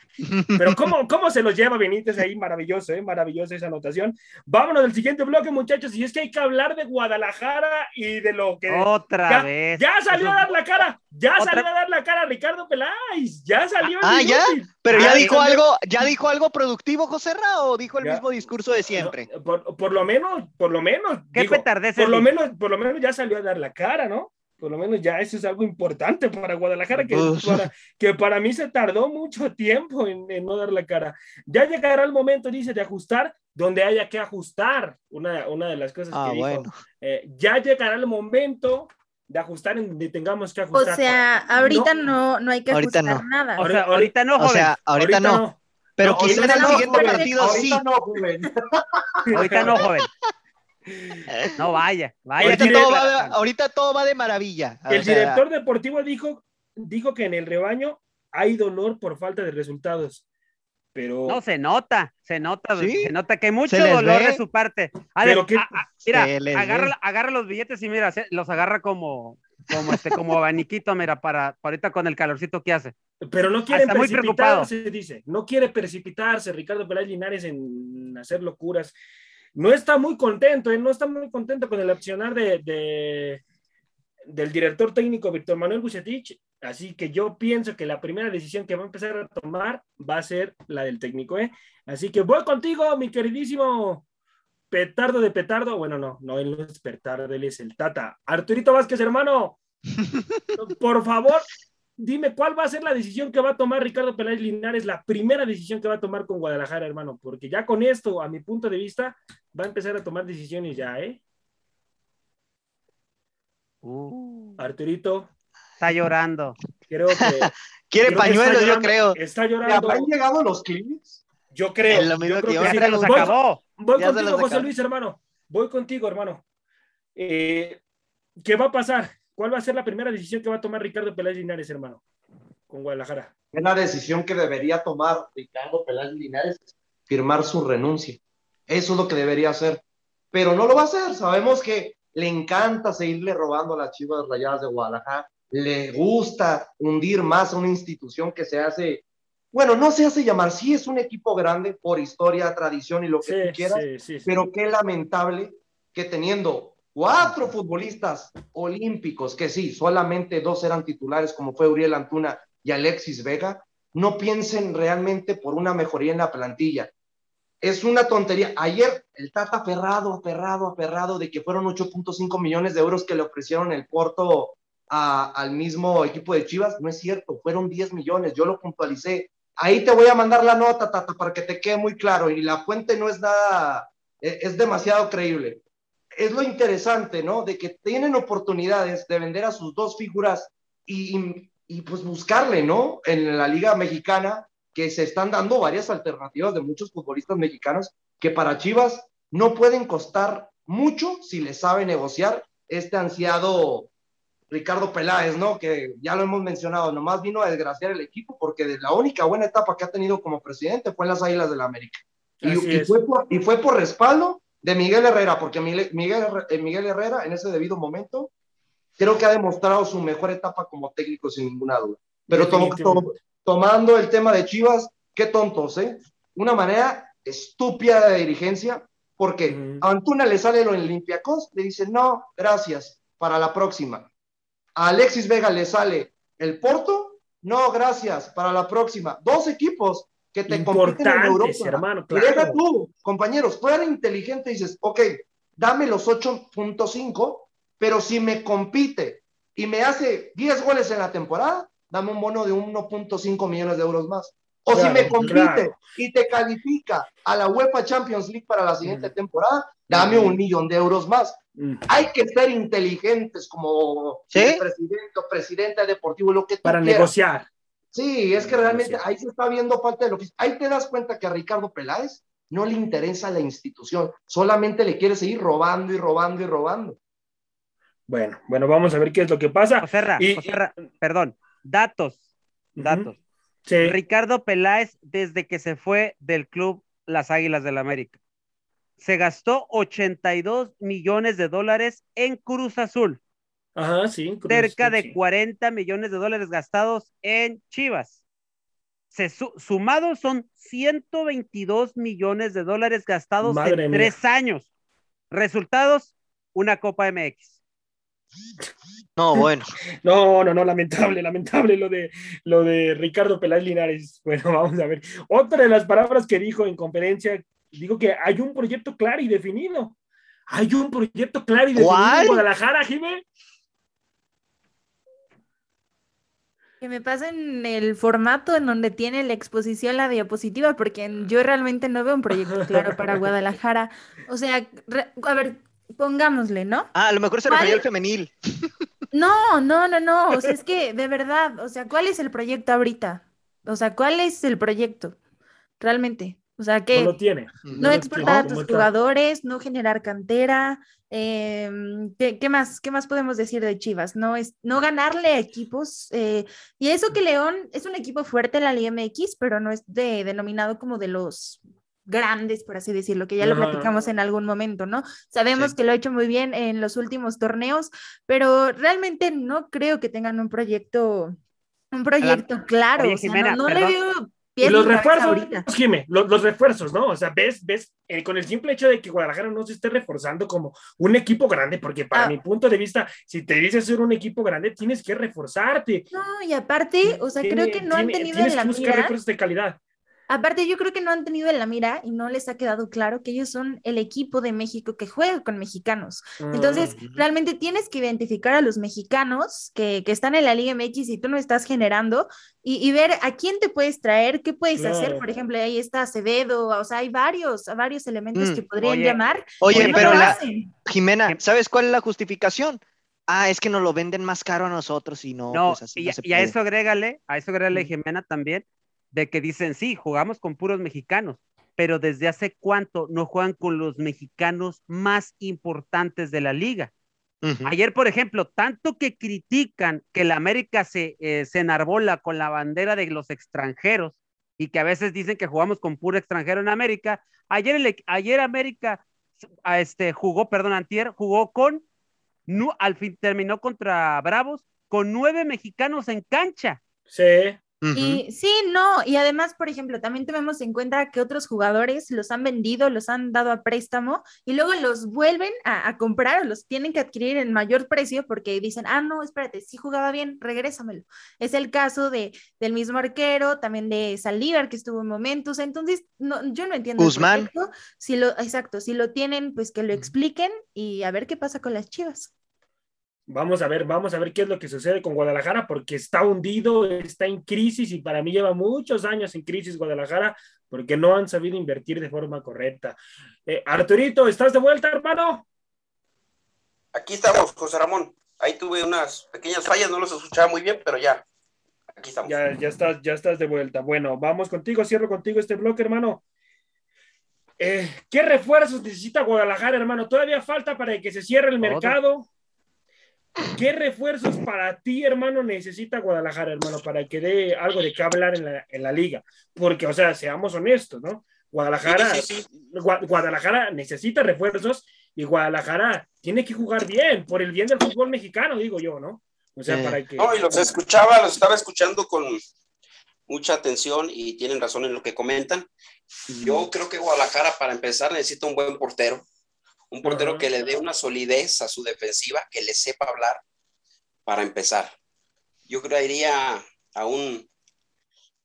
pero cómo, cómo se los lleva Benítez ahí, maravilloso, ¿eh? maravillosa esa anotación. Vámonos del siguiente bloque, muchachos, y es que hay que hablar de Guadalajara y de lo que... Otra ya, vez. ya salió a dar la cara, ya Otra- salió a dar la cara Ricardo Peláez, ya salió. el Ah, ¿ya? Pero ya Ah, dijo algo, ya dijo algo productivo, José Ra, o dijo el Ya. mismo discurso de siempre. No, por, por lo menos, por lo menos, ¿Qué digo, por lo menos, por lo menos ya salió a dar la cara, ¿no? Por lo menos ya eso es algo importante para Guadalajara, que, Pues- para, que para mí se tardó mucho tiempo en, en no dar la cara. Ya llegará el momento, dice, de ajustar donde haya que ajustar. Una, una de las cosas Ah, que dijo. bueno. Eh, ya llegará el momento de ajustar en donde tengamos que O ajustar. sea, ahorita no, no hay que Ahorita ajustar no. nada. O sea, ahorita no, O joven. sea, ahorita, no. Pero No, quizá en ahorita el no, siguiente joven. partido sí. Ahorita no, joven. Ahorita no, joven. No vaya, vaya. Ahorita todo, va de, ahorita todo va de maravilla. El O sea, director deportivo dijo, dijo que en el rebaño hay dolor por falta de resultados. Pero, No, se nota, se nota, Sí, se nota que hay mucho dolor ve. de su parte. A ver, Pero que- a- a- mira, agarra, agarra los billetes y mira, se- los agarra como, como este, como abaniquito, mira, para, para ahorita con el calorcito que hace. pero no quiere precipitarse, dice. No quiere precipitarse Ricardo Peláez Linares en hacer locuras. No está muy contento, él no está muy contento con el accionar de, de- del director técnico Víctor Manuel Bucetich. Así que yo pienso que la primera decisión que va a empezar a tomar va a ser la del técnico. ¿eh? Así que voy contigo, mi queridísimo petardo de petardo. Bueno, no, no, él no es petardo, él es el tata. Arturito Vázquez, hermano, por favor, dime cuál va a ser la decisión que va a tomar Ricardo Peláez Linares, la primera decisión que va a tomar con Guadalajara, hermano, porque ya con esto, a mi punto de vista, va a empezar a tomar decisiones ya, ¿eh? Uh, Arturito, está llorando. creo que... Quiere creo que está pañuelos, yo llorando, creo. Está ¿Le llorando. habrán llegado los clips? Yo creo. Es lo mismo yo creo que yo. que Ya sí. se los Voy- acabó. Voy Ya contigo, José acabó. Luis, hermano. Voy contigo, hermano. Eh, ¿Qué va a pasar? ¿Cuál va a ser la primera decisión que va a tomar Ricardo Peláez Linares, hermano? Con Guadalajara. Es la decisión que debería tomar Ricardo Peláez Linares, firmar su renuncia. Eso es lo que debería hacer. Pero no lo va a hacer. Sabemos que le encanta seguirle robando a las chivas rayadas de Guadalajara. Le gusta hundir más a una institución que se hace, bueno, no se hace llamar, sí es un equipo grande por historia, tradición y lo que Sí, tú quieras, sí, sí, pero qué lamentable que teniendo cuatro futbolistas olímpicos, que sí, solamente dos eran titulares, como fue Uriel Antuna y Alexis Vega, no piensen realmente por una mejoría en la plantilla. Es una tontería. Ayer el Tata aferrado, aferrado, aferrado de que fueron 8.5 millones de euros que le ofrecieron el Porto a- al mismo equipo de Chivas. No es cierto, fueron 10 millones, yo lo puntualicé. Ahí te voy a mandar la nota, Tata, para que te quede muy claro. Y la fuente no es nada, e- es demasiado creíble. Es lo interesante, ¿no? De que tienen oportunidades de vender a sus dos figuras y, y- y, pues buscarle, ¿no? En la Liga Mexicana, que se están dando varias alternativas de muchos futbolistas mexicanos que para Chivas no pueden costar mucho si le sabe negociar este ansiado Ricardo Peláez, ¿no? Que ya lo hemos mencionado, nomás vino a desgraciar el equipo porque de la única buena etapa que ha tenido como presidente fue en las Águilas del la América. Y, fue por, y fue por respaldo de Miguel Herrera, porque Miguel, eh, Miguel Herrera en ese debido momento creo que ha demostrado su mejor etapa como técnico sin ninguna duda. Pero tomando el tema de Chivas, qué tontos, ¿eh? Una manera estúpida de dirigencia, porque a Antuna le sale lo en Olympiacos, le dice, no, gracias, para la próxima. A Alexis Vega le sale el Porto, no, gracias, para la próxima. Dos equipos que te compiten en Europa. Hermano, Y deja claro. tú, compañeros, fuera inteligente, dices, ok, dame los 8.5, pero si me compite y me hace 10 goles en la temporada, dame un bono de 1.5 millones de euros más. O si Claro, me compite claro. y te califica a la UEFA Champions League para la siguiente Mm. temporada, dame Mm. un millón de euros más. Mm. Hay que ser inteligentes como presidente o presidente deportivo, lo que tú Para quieras. negociar. Sí, es que realmente ahí se está viendo falta de lo que... Ahí te das cuenta que a Ricardo Peláez no le interesa la institución, solamente le quiere seguir robando y robando y robando. Bueno, bueno, vamos a ver qué es lo que pasa. Joserra, Y- Joserra, perdón, datos, datos. Sí. Ricardo Peláez, desde que se fue del club Las Águilas del América, se gastó 82 millones de dólares en Cruz Azul, Ajá, sí. Cerca de sí. 40 millones de dólares gastados en Chivas. Se su- sumados son 122 millones de dólares gastados Madre en mía. tres años. Resultados, una Copa MX. No, bueno. No, no, no, lamentable, lamentable lo de lo de Ricardo Peláez Linares. Bueno, vamos a ver. Otra de las palabras que dijo en conferencia, dijo que hay un proyecto claro y definido. Hay un proyecto claro y definido ¿Cuál? en Guadalajara, Jiménez. Que me pasen el formato en donde tiene la exposición la diapositiva, porque yo realmente no veo un proyecto claro para Guadalajara. O sea, re- a ver, pongámosle, ¿no? Ah, a lo mejor se refería al femenil. No, no, no, no. O sea, es que de verdad, o sea, ¿cuál es el proyecto ahorita? O sea, ¿cuál es el proyecto? Realmente. O sea, No que lo tiene. no lo exportar a tus jugadores, no generar cantera. em, ¿qué, qué más, qué más podemos decir de Chivas? No, es, no ganarle a equipos. eh, y eso que León es un equipo fuerte en la Liga MX, pero no es de, denominado como de los grandes, por así decirlo, que ya lo platicamos en algún momento, ¿no? Sabemos Sí. que lo ha hecho muy bien en los últimos torneos, pero realmente no creo que tengan un proyecto, un proyecto claro. Oye, o sea, Jimena, no, no le veo Y los refuerzos, ahorita. Jimé, los, los refuerzos, ¿no? O sea, ves, ves, eh, con el simple hecho de que Guadalajara no se esté reforzando como un equipo grande, porque para Ah. mi punto de vista, si te dices ser un equipo grande, tienes que reforzarte. No, y aparte, o sea, creo que no han tenido tienes en la que buscar mira. refuerzos de calidad. Aparte, yo creo que no han tenido en la mira y no les ha quedado claro que ellos son el equipo de México que juega con mexicanos. Entonces, Mm. realmente tienes que identificar a los mexicanos que, que están en la Liga MX y tú no estás generando y, y ver a quién te puedes traer, qué puedes hacer. Por ejemplo, ahí está Acevedo, o sea, hay varios, varios elementos Mm, que podrían oye, llamar. Oye, no pero la-. Jimena, Jim- ¿sabes cuál es la justificación? Ah, es que nos lo venden más caro a nosotros y no, No, pues así y, no se y a eso agrégale, a eso agrégale, Mm. Jimena, también, de que dicen, sí, jugamos con puros mexicanos, pero desde hace cuánto no juegan con los mexicanos más importantes de la liga. Ayer, por ejemplo, tanto que critican que la América se, eh, se enarbola con la bandera de los extranjeros y que a veces dicen que jugamos con puro extranjero en América. Ayer, el, ayer América a este, jugó, perdón, Antier, jugó con, nu- al fin terminó contra Bravos con nueve mexicanos en cancha. Sí. Y sí, no, y además, por ejemplo, también tomemos en cuenta que otros jugadores los han vendido, los han dado a préstamo y luego los vuelven a, a comprar o los tienen que adquirir en mayor precio porque dicen, ah, no, espérate, sí jugaba bien, regrésamelo. Es el caso de, del mismo arquero, también de Saldívar que estuvo en momentos, entonces no, yo no entiendo. Guzmán. Si lo, exacto, si lo tienen, pues que lo expliquen y a ver qué pasa con las chivas. Vamos a ver, vamos a ver qué es lo que sucede con Guadalajara, porque está hundido, está en crisis y para mí lleva muchos años en crisis Guadalajara, porque no han sabido invertir de forma correcta. Eh, Arturito, ¿estás de vuelta, hermano? Aquí estamos, José Ramón. Ahí tuve unas pequeñas fallas, no los escuchaba muy bien, pero ya. Aquí estamos. Ya, ya estás, ya estás de vuelta. Bueno, vamos contigo, cierro contigo este bloque, hermano. Eh, ¿Qué refuerzos necesita Guadalajara, hermano? Todavía falta para que se cierre el mercado. ¿Qué refuerzos para ti, hermano, necesita Guadalajara, hermano, para que dé algo de qué hablar en la, en la liga? Porque, o sea, seamos honestos, ¿no? Guadalajara, Sí, sí, sí. Gua- Guadalajara necesita refuerzos y Guadalajara tiene que jugar bien, por el bien del fútbol mexicano, digo yo, ¿no? O sea, Sí. para que... No, y los escuchaba, los estaba escuchando con mucha atención y tienen razón en lo que comentan. Yo creo que Guadalajara, para empezar, necesita un buen portero. Un portero que le dé una solidez a su defensiva, que le sepa hablar para empezar. Yo iría a un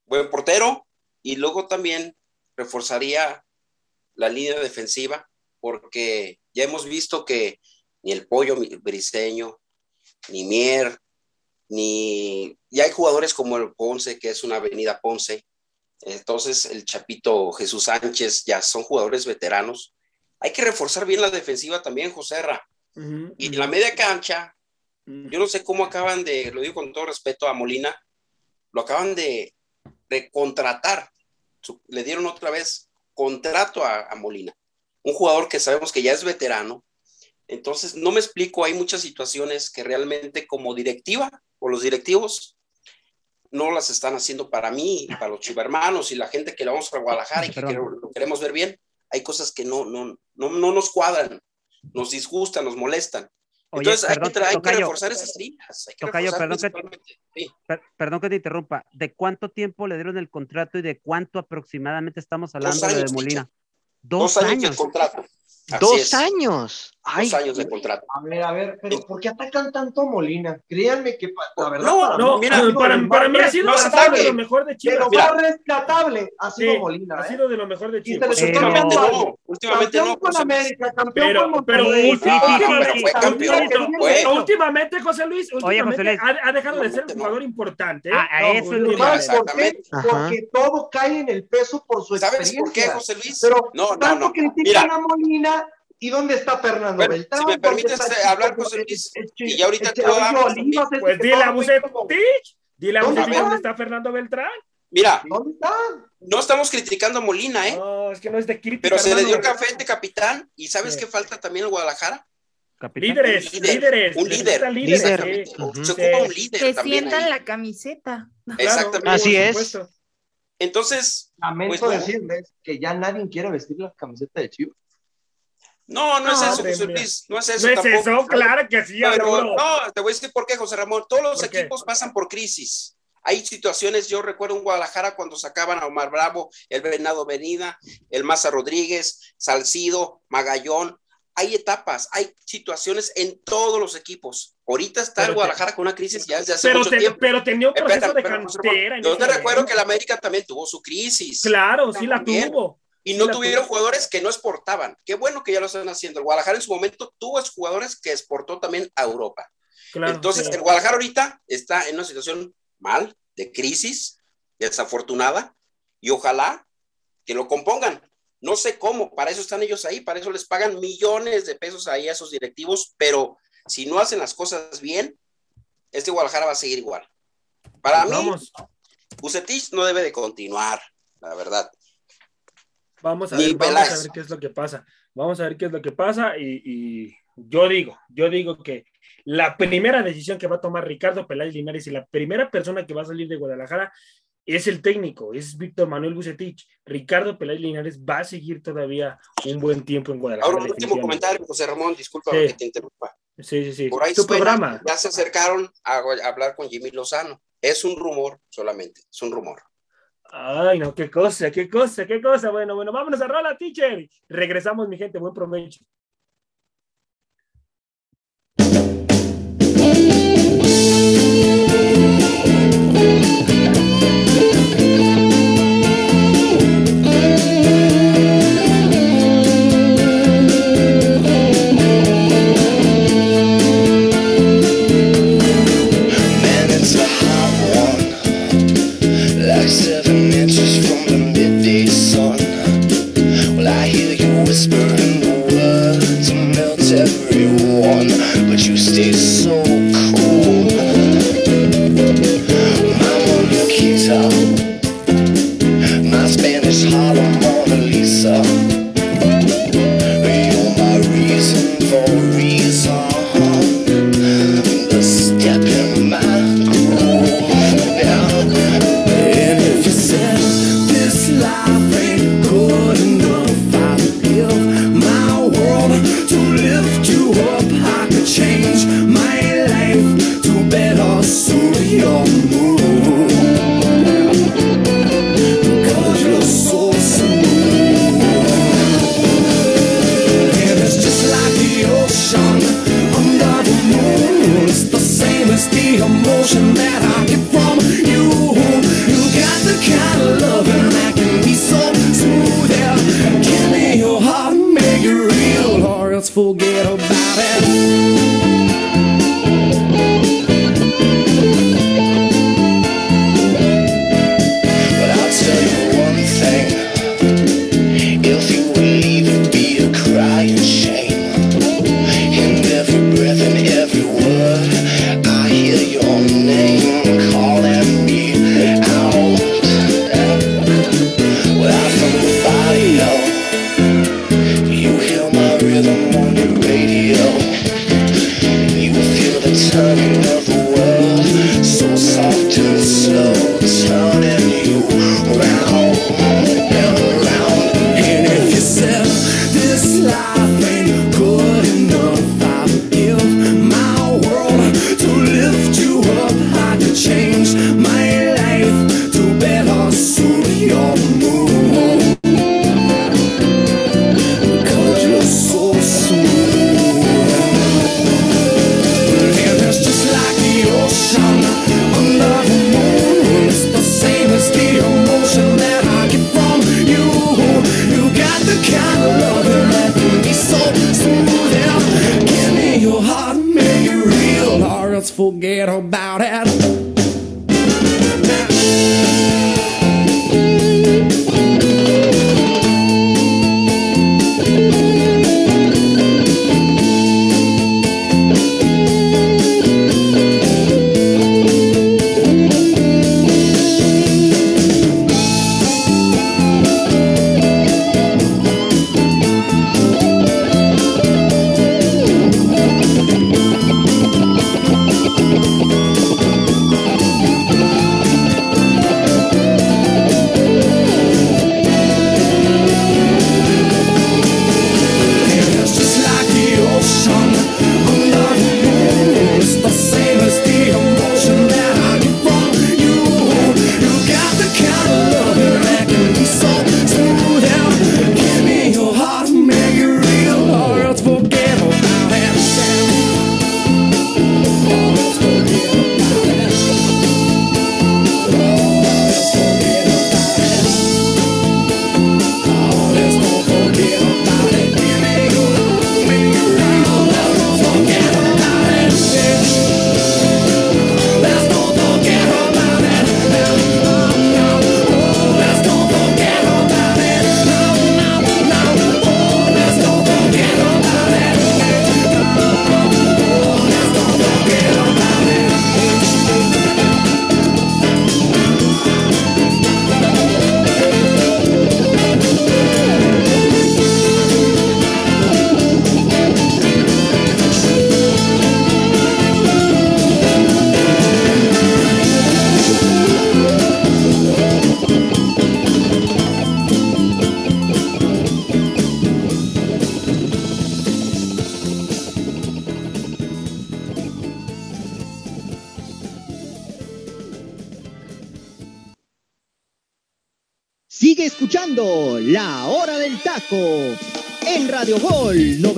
buen portero y luego también reforzaría la línea defensiva porque ya hemos visto que ni el pollo briseño, ni Mier, ni... Y hay jugadores como el Ponce, que es una avenida Ponce. Entonces, el Chapito Jesús Sánchez ya son jugadores veteranos. Hay que reforzar bien la defensiva también, José Ra. Ujú, Y en la media cancha, yo no sé cómo acaban de, lo digo con todo respeto a Molina, lo acaban de, de contratar. Le dieron otra vez contrato a, a Molina. Un jugador que sabemos que ya es veterano. Entonces, no me explico, hay muchas situaciones que realmente como directiva o los directivos no las están haciendo para mí, para los chivermanos y la gente que le vamos a Guadalajara y que Perdón. lo queremos ver bien. Hay cosas que no, no, no, no nos cuadran, nos disgustan, nos molestan. Oye, Entonces hay, que, hay que reforzar esas líneas. Hay que Tocayo, reforzar perdón que- sí. per- perdón que te interrumpa. ¿De cuánto tiempo le dieron el contrato y de cuánto aproximadamente estamos hablando de Molina? Dos, Dos, años, años. de contrato. Así Dos es, años. Ay, Dos años de contrato. A ver, a ver, pero ¿por qué atacan tanto a Molina? Créanme que pa- la verdad. No, para No, mí, mira, ha sido para, para mí ha sido no de lo mejor de de Chivas. lo Mira, más rescatable ha sido sí, Molina. ha ¿eh? sido de lo mejor de Chivas. les Pero- Últimamente no, últimamente campeón no. con José Luis. América, campeón Pero, con pero Monterrey. sí, sí, sí, últimamente, sí, fue campeón, fue. últimamente, José Luis, últimamente Luis. ha, ha dejado de ser un jugador importante. ¿eh? Ah, a No, eso es lo. ¿Sabes? Exactamente. Porque todo cae en el peso por su ¿Sabes experiencia. por qué, José Luis? Pero no, no, tanto no. critican a Molina y dónde está Fernando Bueno, Beltrán. si me ¿Dónde permites, eh, hablar? José Luis, y ya ahorita hablas, Olivas, ese Pues dile a Bucetich, dile a ¿Dónde Bucetich está? dónde está Fernando Beltrán. mira, ¿Dónde está? no estamos criticando a Molina, ¿eh? No, es que no es de crítica. Pero se le dio café de capitán y ¿sabes qué falta también en Guadalajara? Capitán. Líderes, Un líder, líderes. un líder. líderes, Líder. Se ocupa un líder Que también sientan ahí. la camiseta. Claro, Exactamente. Así es. Entonces, Lamento Pues decirles que ya nadie quiere vestir la camiseta de Chivas. No, no es eso, José Luis, no es eso No es tampoco. eso, claro que sí, Pero, no, te voy a decir por qué, José Ramón. Todos los ¿Por qué? equipos pasan por crisis. Hay situaciones, yo recuerdo en Guadalajara cuando sacaban a Omar Bravo, el Venado Venida, el Maza Rodríguez, Salcido, Magallón. Hay etapas, hay situaciones en todos los equipos. Ahorita está el te- Guadalajara con una crisis ya desde hace Pero, mucho te- tiempo. pero tenía un proceso de cantera. Yo te recuerdo que el América también tuvo su crisis. Claro, sí la tuvo. Y no tuvieron jugadores que no exportaban. Qué bueno que ya lo están haciendo. El Guadalajara en su momento tuvo jugadores que exportó también a Europa. Claro, Entonces, el Guadalajara ahorita está en una situación mal, de crisis, desafortunada, y ojalá que lo compongan. No sé cómo, para eso están ellos ahí, para eso les pagan millones de pesos ahí a esos directivos, pero si no hacen las cosas bien, este Guadalajara va a seguir igual. Para mí, Bucetich no debe de continuar, la verdad. Vamos a ver, vamos a ver qué es lo que pasa. Vamos a ver qué es lo que pasa y, y yo digo, yo digo que la primera decisión que va a tomar Ricardo Peláez Linares y la primera persona que va a salir de Guadalajara es el técnico, es Víctor Manuel Bucetich. Ricardo Peláez Linares va a seguir todavía un buen tiempo en Guadalajara. Ahora, un último comentario, José Ramón, disculpa Sí. que te interrumpa. Sí, sí, sí. Por ahí Tu suena, programa. ya se acercaron a, a hablar con Jimmy Lozano. Es un rumor solamente, es un rumor. Ay, no, qué cosa, qué cosa, qué cosa. Bueno, bueno, vámonos a rola, teacher. Regresamos, mi gente, buen provecho.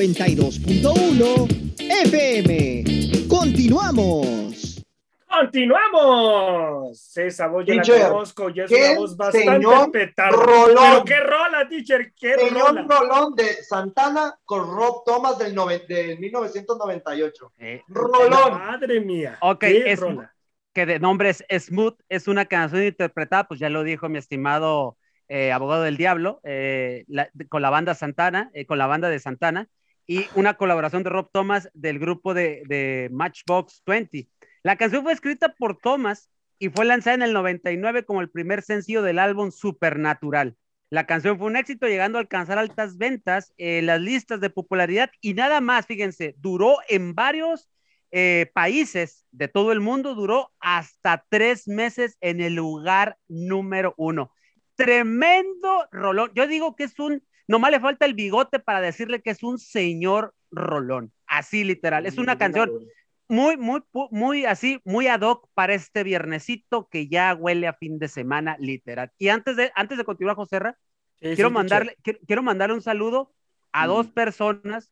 92.1 FM. Continuamos. ¡Continuamos! Esa voz yo la Teacher, conozco y es ¿qué una voz bastante señor petarda. rolón? Pero qué rola, teacher, qué Señor rola. Rolón de Santana con Rob Thomas del, del 1998. Eh, Rolón. Madre mía. Ok, qué es- rola. que de nombre es Smooth, es una canción interpretada, pues ya lo dijo mi estimado eh, abogado del diablo, eh, la- con la banda Santana, eh, con la banda de Santana, y una colaboración de Rob Thomas del grupo de, Matchbox 20. La canción fue escrita por Thomas y fue lanzada en el 99 como el primer sencillo del álbum Supernatural. La canción fue un éxito, llegando a alcanzar altas ventas en las listas de popularidad y nada más, fíjense, duró en varios eh, países de todo el mundo, duró hasta tres meses en el lugar número uno. Tremendo rolón. Yo digo que es un, nomás le falta el bigote para decirle que es un señor rolón, así literal. Es una canción muy, muy, muy así, muy ad hoc para este viernesito que ya huele a fin de semana, literal. Y antes de, antes de continuar, José Ra, Sí, quiero, mandarle, quiero, quiero mandarle un saludo a Mm. dos personas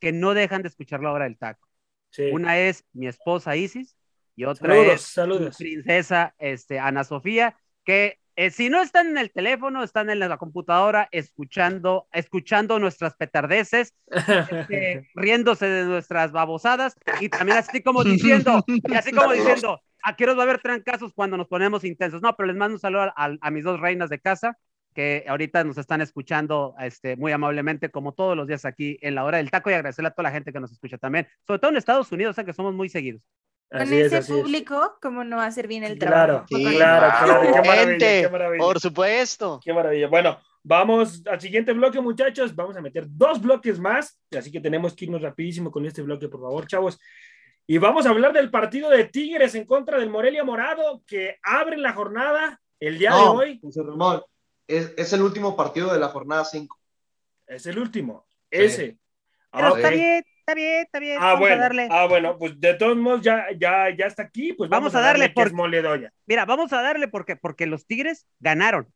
que no dejan de escuchar la hora del taco. Sí. Una es mi esposa Isis y otra Saludos, es saludos. mi princesa este, Ana Sofía, que eh, si no están en el teléfono, están en la computadora escuchando, escuchando nuestras petardeces, este, riéndose de nuestras babosadas y también así como diciendo, y así como diciendo, ¿a qué hora va a haber trancazos cuando nos ponemos intensos? No, pero les mando un saludo a, a- a mis dos reinas de casa que ahorita nos están escuchando este, muy amablemente, como todos los días aquí en la hora del taco, y agradecerle a toda la gente que nos escucha también, sobre todo en Estados Unidos, o sea que somos muy seguidos. Con Así ese así es. público, ¿cómo no hacer bien el Claro, trabajo? Sí, claro, claro. Qué maravilla, qué maravilla. por supuesto. Qué maravilla. Bueno, vamos al siguiente bloque, muchachos. Vamos a meter dos bloques más, así que tenemos que irnos rapidísimo con este bloque, por favor, chavos. Y vamos a hablar del partido de Tigres en contra del Morelia Morado, que abre la jornada el día No, de hoy. José Ramón, es, es el último partido de la jornada 5. Es el último. Sí. Ese. Pero Ah, está ok. bien, está bien, está bien. Ah, vamos bueno. a darle. Ah, bueno, pues de todos modos ya, ya, ya está aquí. Pues vamos, Vamos a darle por- moledoya. Mira, vamos a darle porque, porque los Tigres ganaron.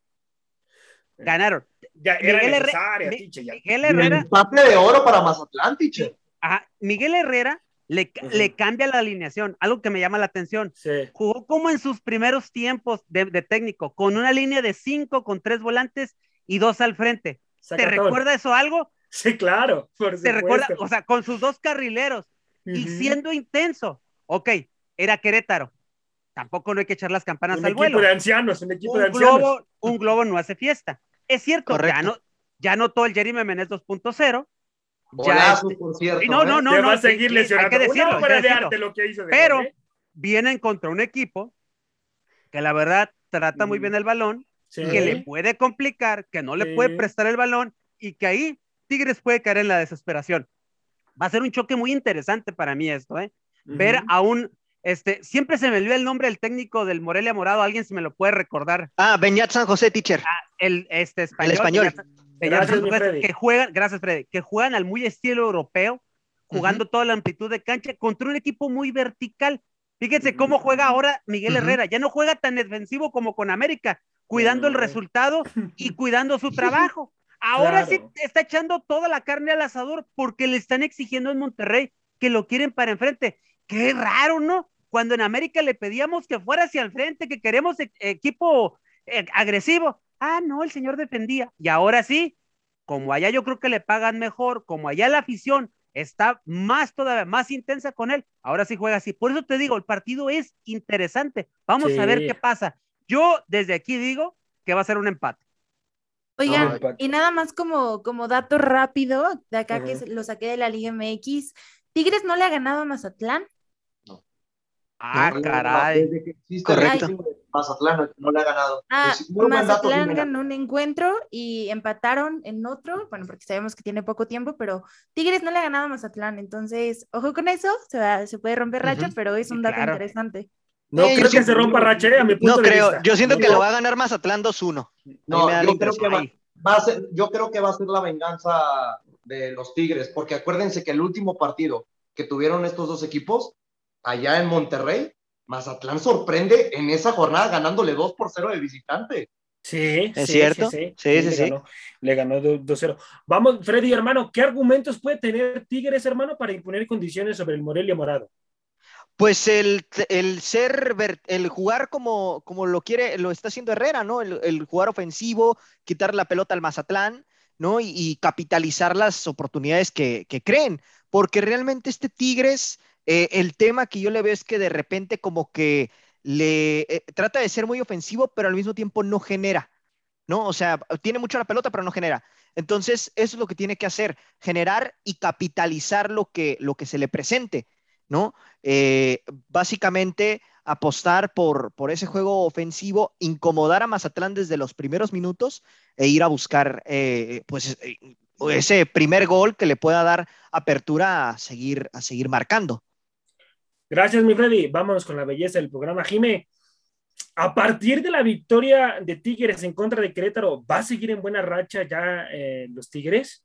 Ganaron. Ya era Miguel Herre- necesaria, Mi- tiche, ya. Miguel Herrera, empate de oro para Mazatlán, teacher. ajá, Miguel Herrera le, le cambia la alineación, algo que me llama la atención. Sí. Jugó como en sus primeros tiempos de, de técnico, con una línea de cinco, con tres volantes y dos al frente. ¿Te recuerda eso algo? Sí, claro. Por ¿Te recuerda? supuesto. O sea, con sus dos carrileros y siendo intenso. Ok, era Querétaro. Tampoco no hay que echar las campanas Un al equipo vuelo. de ancianos, un equipo de Un ancianos. globo, un globo no hace fiesta. Es cierto, ya no, ya notó el Jerry Memenez 2.0, ya Golazo, este- por cierto. y no, ¿eh? no, no, no, va a seguir sí, lesionando. hay que decirlo, Una hay que obra de decirlo. arte lo que hizo de Pero gol, ¿eh? vienen contra un equipo que la verdad trata muy Mm. bien el balón, Sí. que le puede complicar, que no le Sí. puede prestar el balón y que ahí Tigres puede caer en la desesperación. Va a ser un choque muy interesante para mí esto, ¿eh? Ver a un, este, siempre se me olvida el nombre del técnico del Morelia Morado, alguien se me lo puede recordar, Ah, Beñat San José, teacher. el este español, español. Beñat- Beñat Gracias, San José, que juegan, gracias Freddy, que juegan al muy estilo europeo, jugando toda la amplitud de cancha contra un equipo muy vertical. Fíjense cómo juega ahora Miguel. Herrera, ya no juega tan defensivo como con América, cuidando el resultado y cuidando su trabajo. Ahora Claro. sí está echando toda la carne al asador porque le están exigiendo en Monterrey que lo quieren para enfrente. Qué raro, ¿no? Cuando en América le pedíamos que fuera hacia el frente, que queremos e- equipo eh, agresivo. Ah, no, el señor defendía. Y ahora sí, como allá yo creo que le pagan mejor, como allá la afición está más todavía, más intensa con él, ahora sí juega así. Por eso te digo, el partido es interesante. Vamos a ver qué pasa. Yo desde aquí digo que va a ser un empate. Oigan, y nada más como, como dato rápido, de acá que lo saqué de la Liga MX, Tigres no le ha ganado a Mazatlán. Ah, No, caray. Desde que existe Correcto. Mazatlán no le ha ganado. Ah, Pues, muy buen dato, Mazatlán ganó un encuentro y empataron en otro, bueno, porque sabemos que tiene poco tiempo, pero Tigres no le ha ganado a Mazatlán, entonces, ojo con eso, se, va- se puede romper racha, pero es un dato claro. interesante. No Eh, creo que se rompa racha, eh, a mi punto No de creo, vista. yo siento que lo va a ganar Mazatlán 2-1. No, yo creo que va, va a ser, yo creo que va a ser la venganza de los Tigres, porque acuérdense que el último partido que tuvieron estos dos equipos, allá en Monterrey, Mazatlán sorprende en esa jornada ganándole 2 por 0 de visitante. Sí, ¿Es sí, cierto? Sí, Sí, sí, le sí. ganó, le ganó do- 2-0. Vamos, Freddy, hermano, ¿qué argumentos puede tener Tigres, hermano, para imponer condiciones sobre el Morelia Morado? Pues el, el ser, el jugar como, como lo quiere, lo está haciendo Herrera, ¿no? El, jugar ofensivo, quitar la pelota al Mazatlán, ¿no? Y, y capitalizar las oportunidades que, que creen. Porque realmente este Tigres, eh, el tema que yo le veo es que de repente como que le eh, trata de ser muy ofensivo, pero al mismo tiempo no genera, ¿no? O sea, tiene mucho la pelota, pero no genera. Entonces, eso es lo que tiene que hacer, generar y capitalizar lo que, lo que se le presente, ¿no? Eh, básicamente apostar por, ese juego ofensivo, incomodar a Mazatlán desde los primeros minutos e ir a buscar eh, pues, eh, ese primer gol que le pueda dar apertura a seguir, a seguir marcando. Gracias, mi Freddy. Vámonos con la belleza del programa. Jime, a partir de la victoria de Tigres en contra de Querétaro, ¿va a seguir en buena racha ya los Tigres?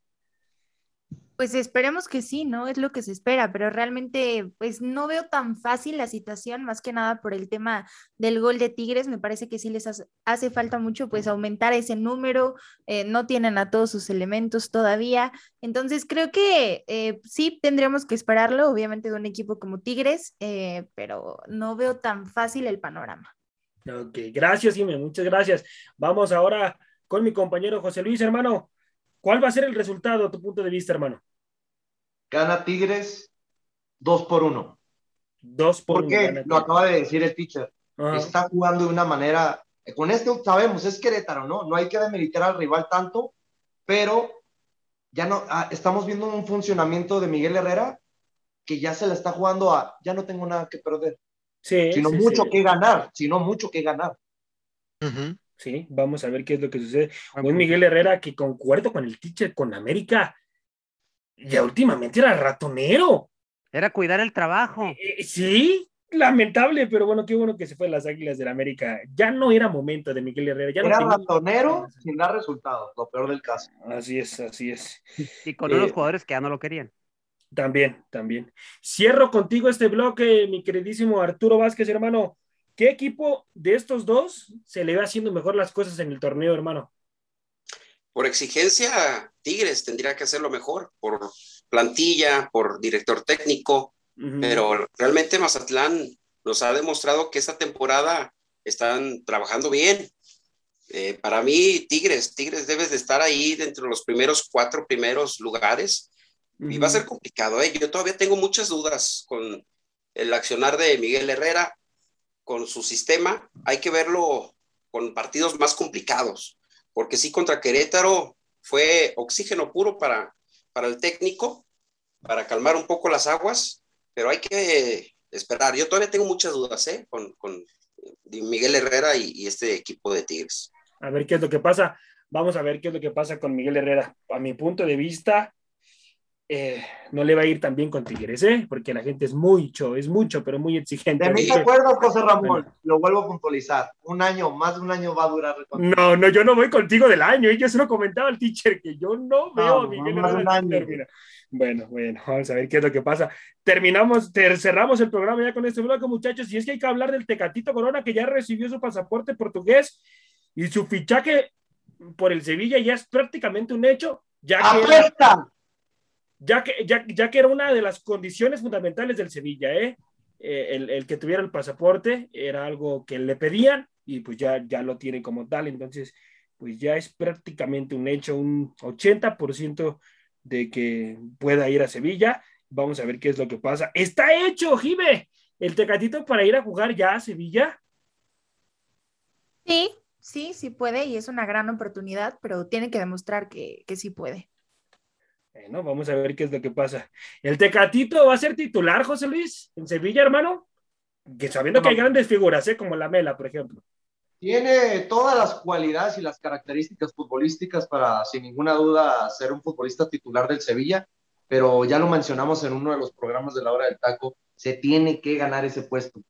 Pues esperemos que sí, ¿no? Es lo que se espera, pero realmente pues no veo tan fácil la situación, más que nada por el tema del gol de Tigres, me parece que sí les hace, falta mucho pues aumentar ese número, eh, no tienen a todos sus elementos todavía, entonces creo que eh, sí tendríamos que esperarlo, obviamente de un equipo como Tigres, eh, pero no veo tan fácil el panorama. Ok, gracias, Jime, muchas gracias. Vamos ahora con mi compañero José Luis, hermano. ¿Cuál va a ser el resultado a tu punto de vista, hermano? Gana Tigres 2 por 1. Dos por ¿Por uno, qué? gana Lo acaba de decir el teacher. Ajá. Está jugando de una manera. Con esto sabemos, es Querétaro, ¿no? No hay que demeritar al rival tanto, pero ya no. ah, estamos viendo un funcionamiento de Miguel Herrera que ya se le está jugando a. Ya no tengo nada que perder, Sí, sino sí, mucho sí. que ganar, sino mucho que ganar. Sí, vamos a ver qué es lo que sucede. Un Miguel Herrera que concuerdo con el teacher, con América, ya últimamente era ratonero. Era cuidar el trabajo. Eh, sí, lamentable, pero bueno, qué bueno que se fue a las Águilas del América. Ya no era momento de Miguel Herrera. Ya no Era tenía- ratonero sin dar resultados, lo peor del caso. Así es, así es. Y con Eh, unos jugadores que ya no lo querían. También, también. Cierro contigo este bloque, mi queridísimo Arturo Vázquez, hermano. ¿Qué equipo de estos dos se le va haciendo mejor las cosas en el torneo, hermano? Por exigencia, Tigres tendría que hacerlo mejor, por plantilla, por director técnico, pero realmente Mazatlán nos ha demostrado que esta temporada están trabajando bien. Eh, para mí, Tigres, Tigres debes de estar ahí dentro de los primeros cuatro primeros lugares. Y va a ser complicado, ¿eh? Yo todavía tengo muchas dudas con el accionar de Miguel Herrera con su sistema, hay que verlo con partidos más complicados, porque sí contra Querétaro fue oxígeno puro para, para el técnico, para calmar un poco las aguas, pero hay que esperar. Yo todavía tengo muchas dudas ¿eh? con, con Miguel Herrera y, y este equipo de Tigres. A ver qué es lo que pasa. Vamos a ver qué es lo que pasa con Miguel Herrera. A mi punto de vista, eh, no le va a ir tan bien con Tigres, ¿eh? porque la gente es mucho, es mucho, pero muy exigente. De mí te acuerdas, José Ramón, Bueno. lo vuelvo a puntualizar. Un año, más de un año va a durar. el. No, no, yo no voy contigo del año. ¿eh? Yo se lo comentaba al teacher que yo no veo a No, Miguel un en año. Twitter, mira. Bueno, bueno, vamos a ver qué es lo que pasa. Terminamos, ter- cerramos el programa ya con este bloque, muchachos. Y es que hay que hablar del Tecatito Corona, que ya recibió su pasaporte portugués y su fichaje por el Sevilla ya es prácticamente un hecho, ya que ¡Apuesta! Ya que, ya, ya que era una de las condiciones fundamentales del Sevilla, ¿eh? Eh, el, el que tuviera el pasaporte era algo que le pedían y pues ya, ya lo tiene como tal, entonces pues ya es prácticamente un hecho, un 80% de que pueda ir a Sevilla. Vamos a ver qué es lo que pasa. Está hecho, Jime, el Tecatito para ir a jugar ya a Sevilla. Sí, sí, sí puede y es una gran oportunidad, pero tiene que demostrar que, que sí puede. Bueno, vamos a ver qué es lo que pasa. ¿El Tecatito va a ser titular, José Luis, en Sevilla, hermano? Que sabiendo que hay grandes figuras, ¿eh? como la Mela, por ejemplo. Tiene todas las cualidades y las características futbolísticas para, sin ninguna duda, ser un futbolista titular del Sevilla, pero ya lo mencionamos en uno de los programas de la hora del taco, se tiene que ganar ese puesto.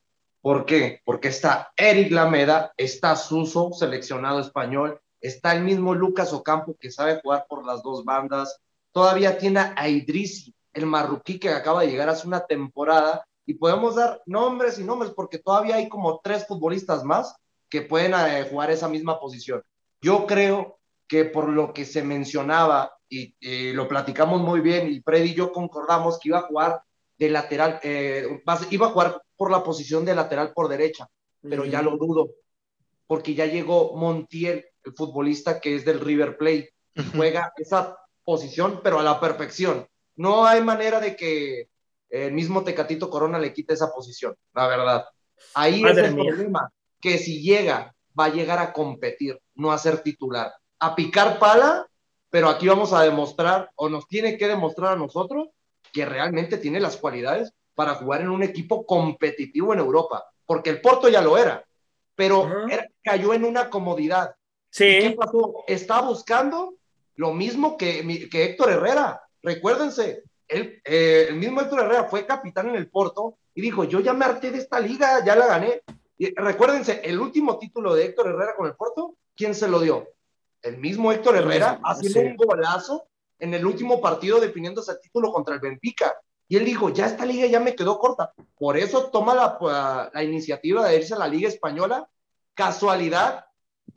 ¿Por qué? Porque está Eric Lameda, está Suso, seleccionado español, está el mismo Lucas Ocampo que sabe jugar por las dos bandas, todavía tiene a Idrisi, el marroquí que acaba de llegar hace una temporada, y podemos dar nombres y nombres porque todavía hay como tres futbolistas más que pueden eh, jugar esa misma posición. Yo creo que por lo que se mencionaba y, lo platicamos muy bien y Freddy y yo concordamos que iba a jugar de lateral, eh, iba a jugar por la posición de lateral por derecha, pero ya lo dudo, porque ya llegó Montiel, el futbolista que es del River Plate, y juega esa posición, pero a la perfección. No hay manera de que el mismo Tecatito Corona le quite esa posición, la verdad. Ahí Madre es el mía. problema, que si llega, va a llegar a competir, no a ser titular. A picar pala, pero aquí vamos a demostrar, o nos tiene que demostrar a nosotros, que realmente tiene las cualidades para jugar en un equipo competitivo en Europa, porque el Porto ya lo era, pero era- cayó en una comodidad. ¿Y Sí, qué pasó? Está buscando lo mismo que, que Héctor Herrera. Recuérdense, él, eh, el mismo Héctor Herrera fue capitán en el Porto y dijo, yo ya me harté de esta liga, ya la gané. Y recuérdense, el último título de Héctor Herrera con el Porto, ¿quién se lo dio? El mismo Héctor Herrera haciendo sí. un golazo en el último partido definiéndose el título contra el Benfica. Y él dijo, ya esta liga ya me quedó corta. Por eso toma la, la iniciativa de irse a la liga española. Casualidad,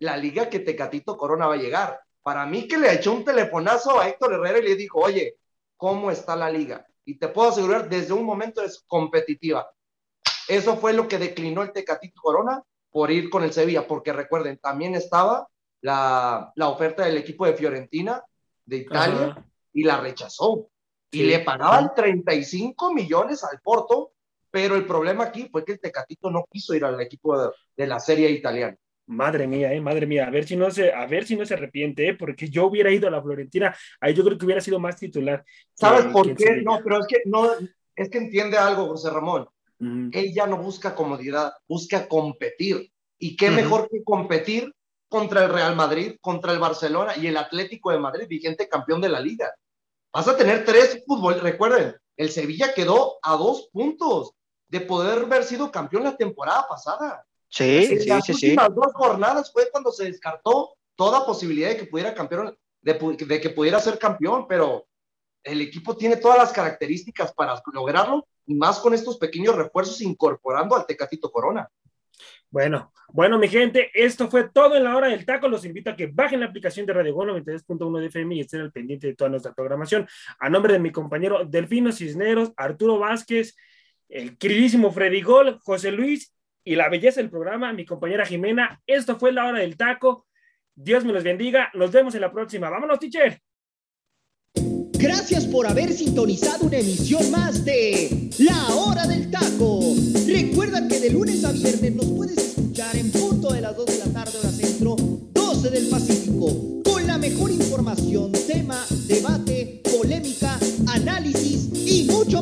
la liga que Tecatito Corona va a llegar. Para mí que le echó un telefonazo a Héctor Herrera y le dijo, oye, ¿cómo está la liga? Y te puedo asegurar, desde un momento es competitiva. Eso fue lo que declinó el Tecatito Corona por ir con el Sevilla, porque recuerden, también estaba la, la oferta del equipo de Fiorentina, de Italia, Ajá. y la rechazó. Y Sí. le pagaban 35 millones al Porto, pero el problema aquí fue que el Tecatito no quiso ir al equipo de, de la Serie italiana. Madre mía, eh, madre mía, a ver si no se, a ver si no se arrepiente, eh, porque yo hubiera ido a la Florentina, ahí yo creo que hubiera sido más titular. ¿Sabes por qué? No, pero es que no, es que entiende algo, José Ramón. Ujú. Él ya no busca comodidad, busca competir. ¿Y qué mejor que competir contra el Real Madrid, contra el Barcelona y el Atlético de Madrid, vigente campeón de la liga? Vas a tener tres fútbol. Recuerden, el Sevilla quedó a dos puntos de poder haber sido campeón la temporada pasada. Sí, En sí, las sí, sí. últimas dos jornadas fue cuando se descartó toda posibilidad de que pudiera campeón, de que pudiera ser campeón, pero el equipo tiene todas las características para lograrlo, y más con estos pequeños refuerzos incorporando al Tecatito Corona. Bueno, bueno, mi gente, esto fue todo en la hora del taco. Los invito a que bajen la aplicación de Radio Gol 93.1 de FM y estén al pendiente de toda nuestra programación. A nombre de mi compañero Delfino Cisneros, Arturo Vázquez, el queridísimo Freddy Gol, José Luis y la belleza del programa, mi compañera Jimena. Esto fue la hora del taco. Dios me los bendiga. Nos vemos en la próxima. Vámonos, teacher. Gracias por haber sintonizado una emisión más de La Hora del Taco. Recuerda que de lunes a viernes nos puedes escuchar en punto de las 2 de la tarde hora centro, 12 del Pacífico, con la mejor información, tema, debate, polémica, análisis y mucho más.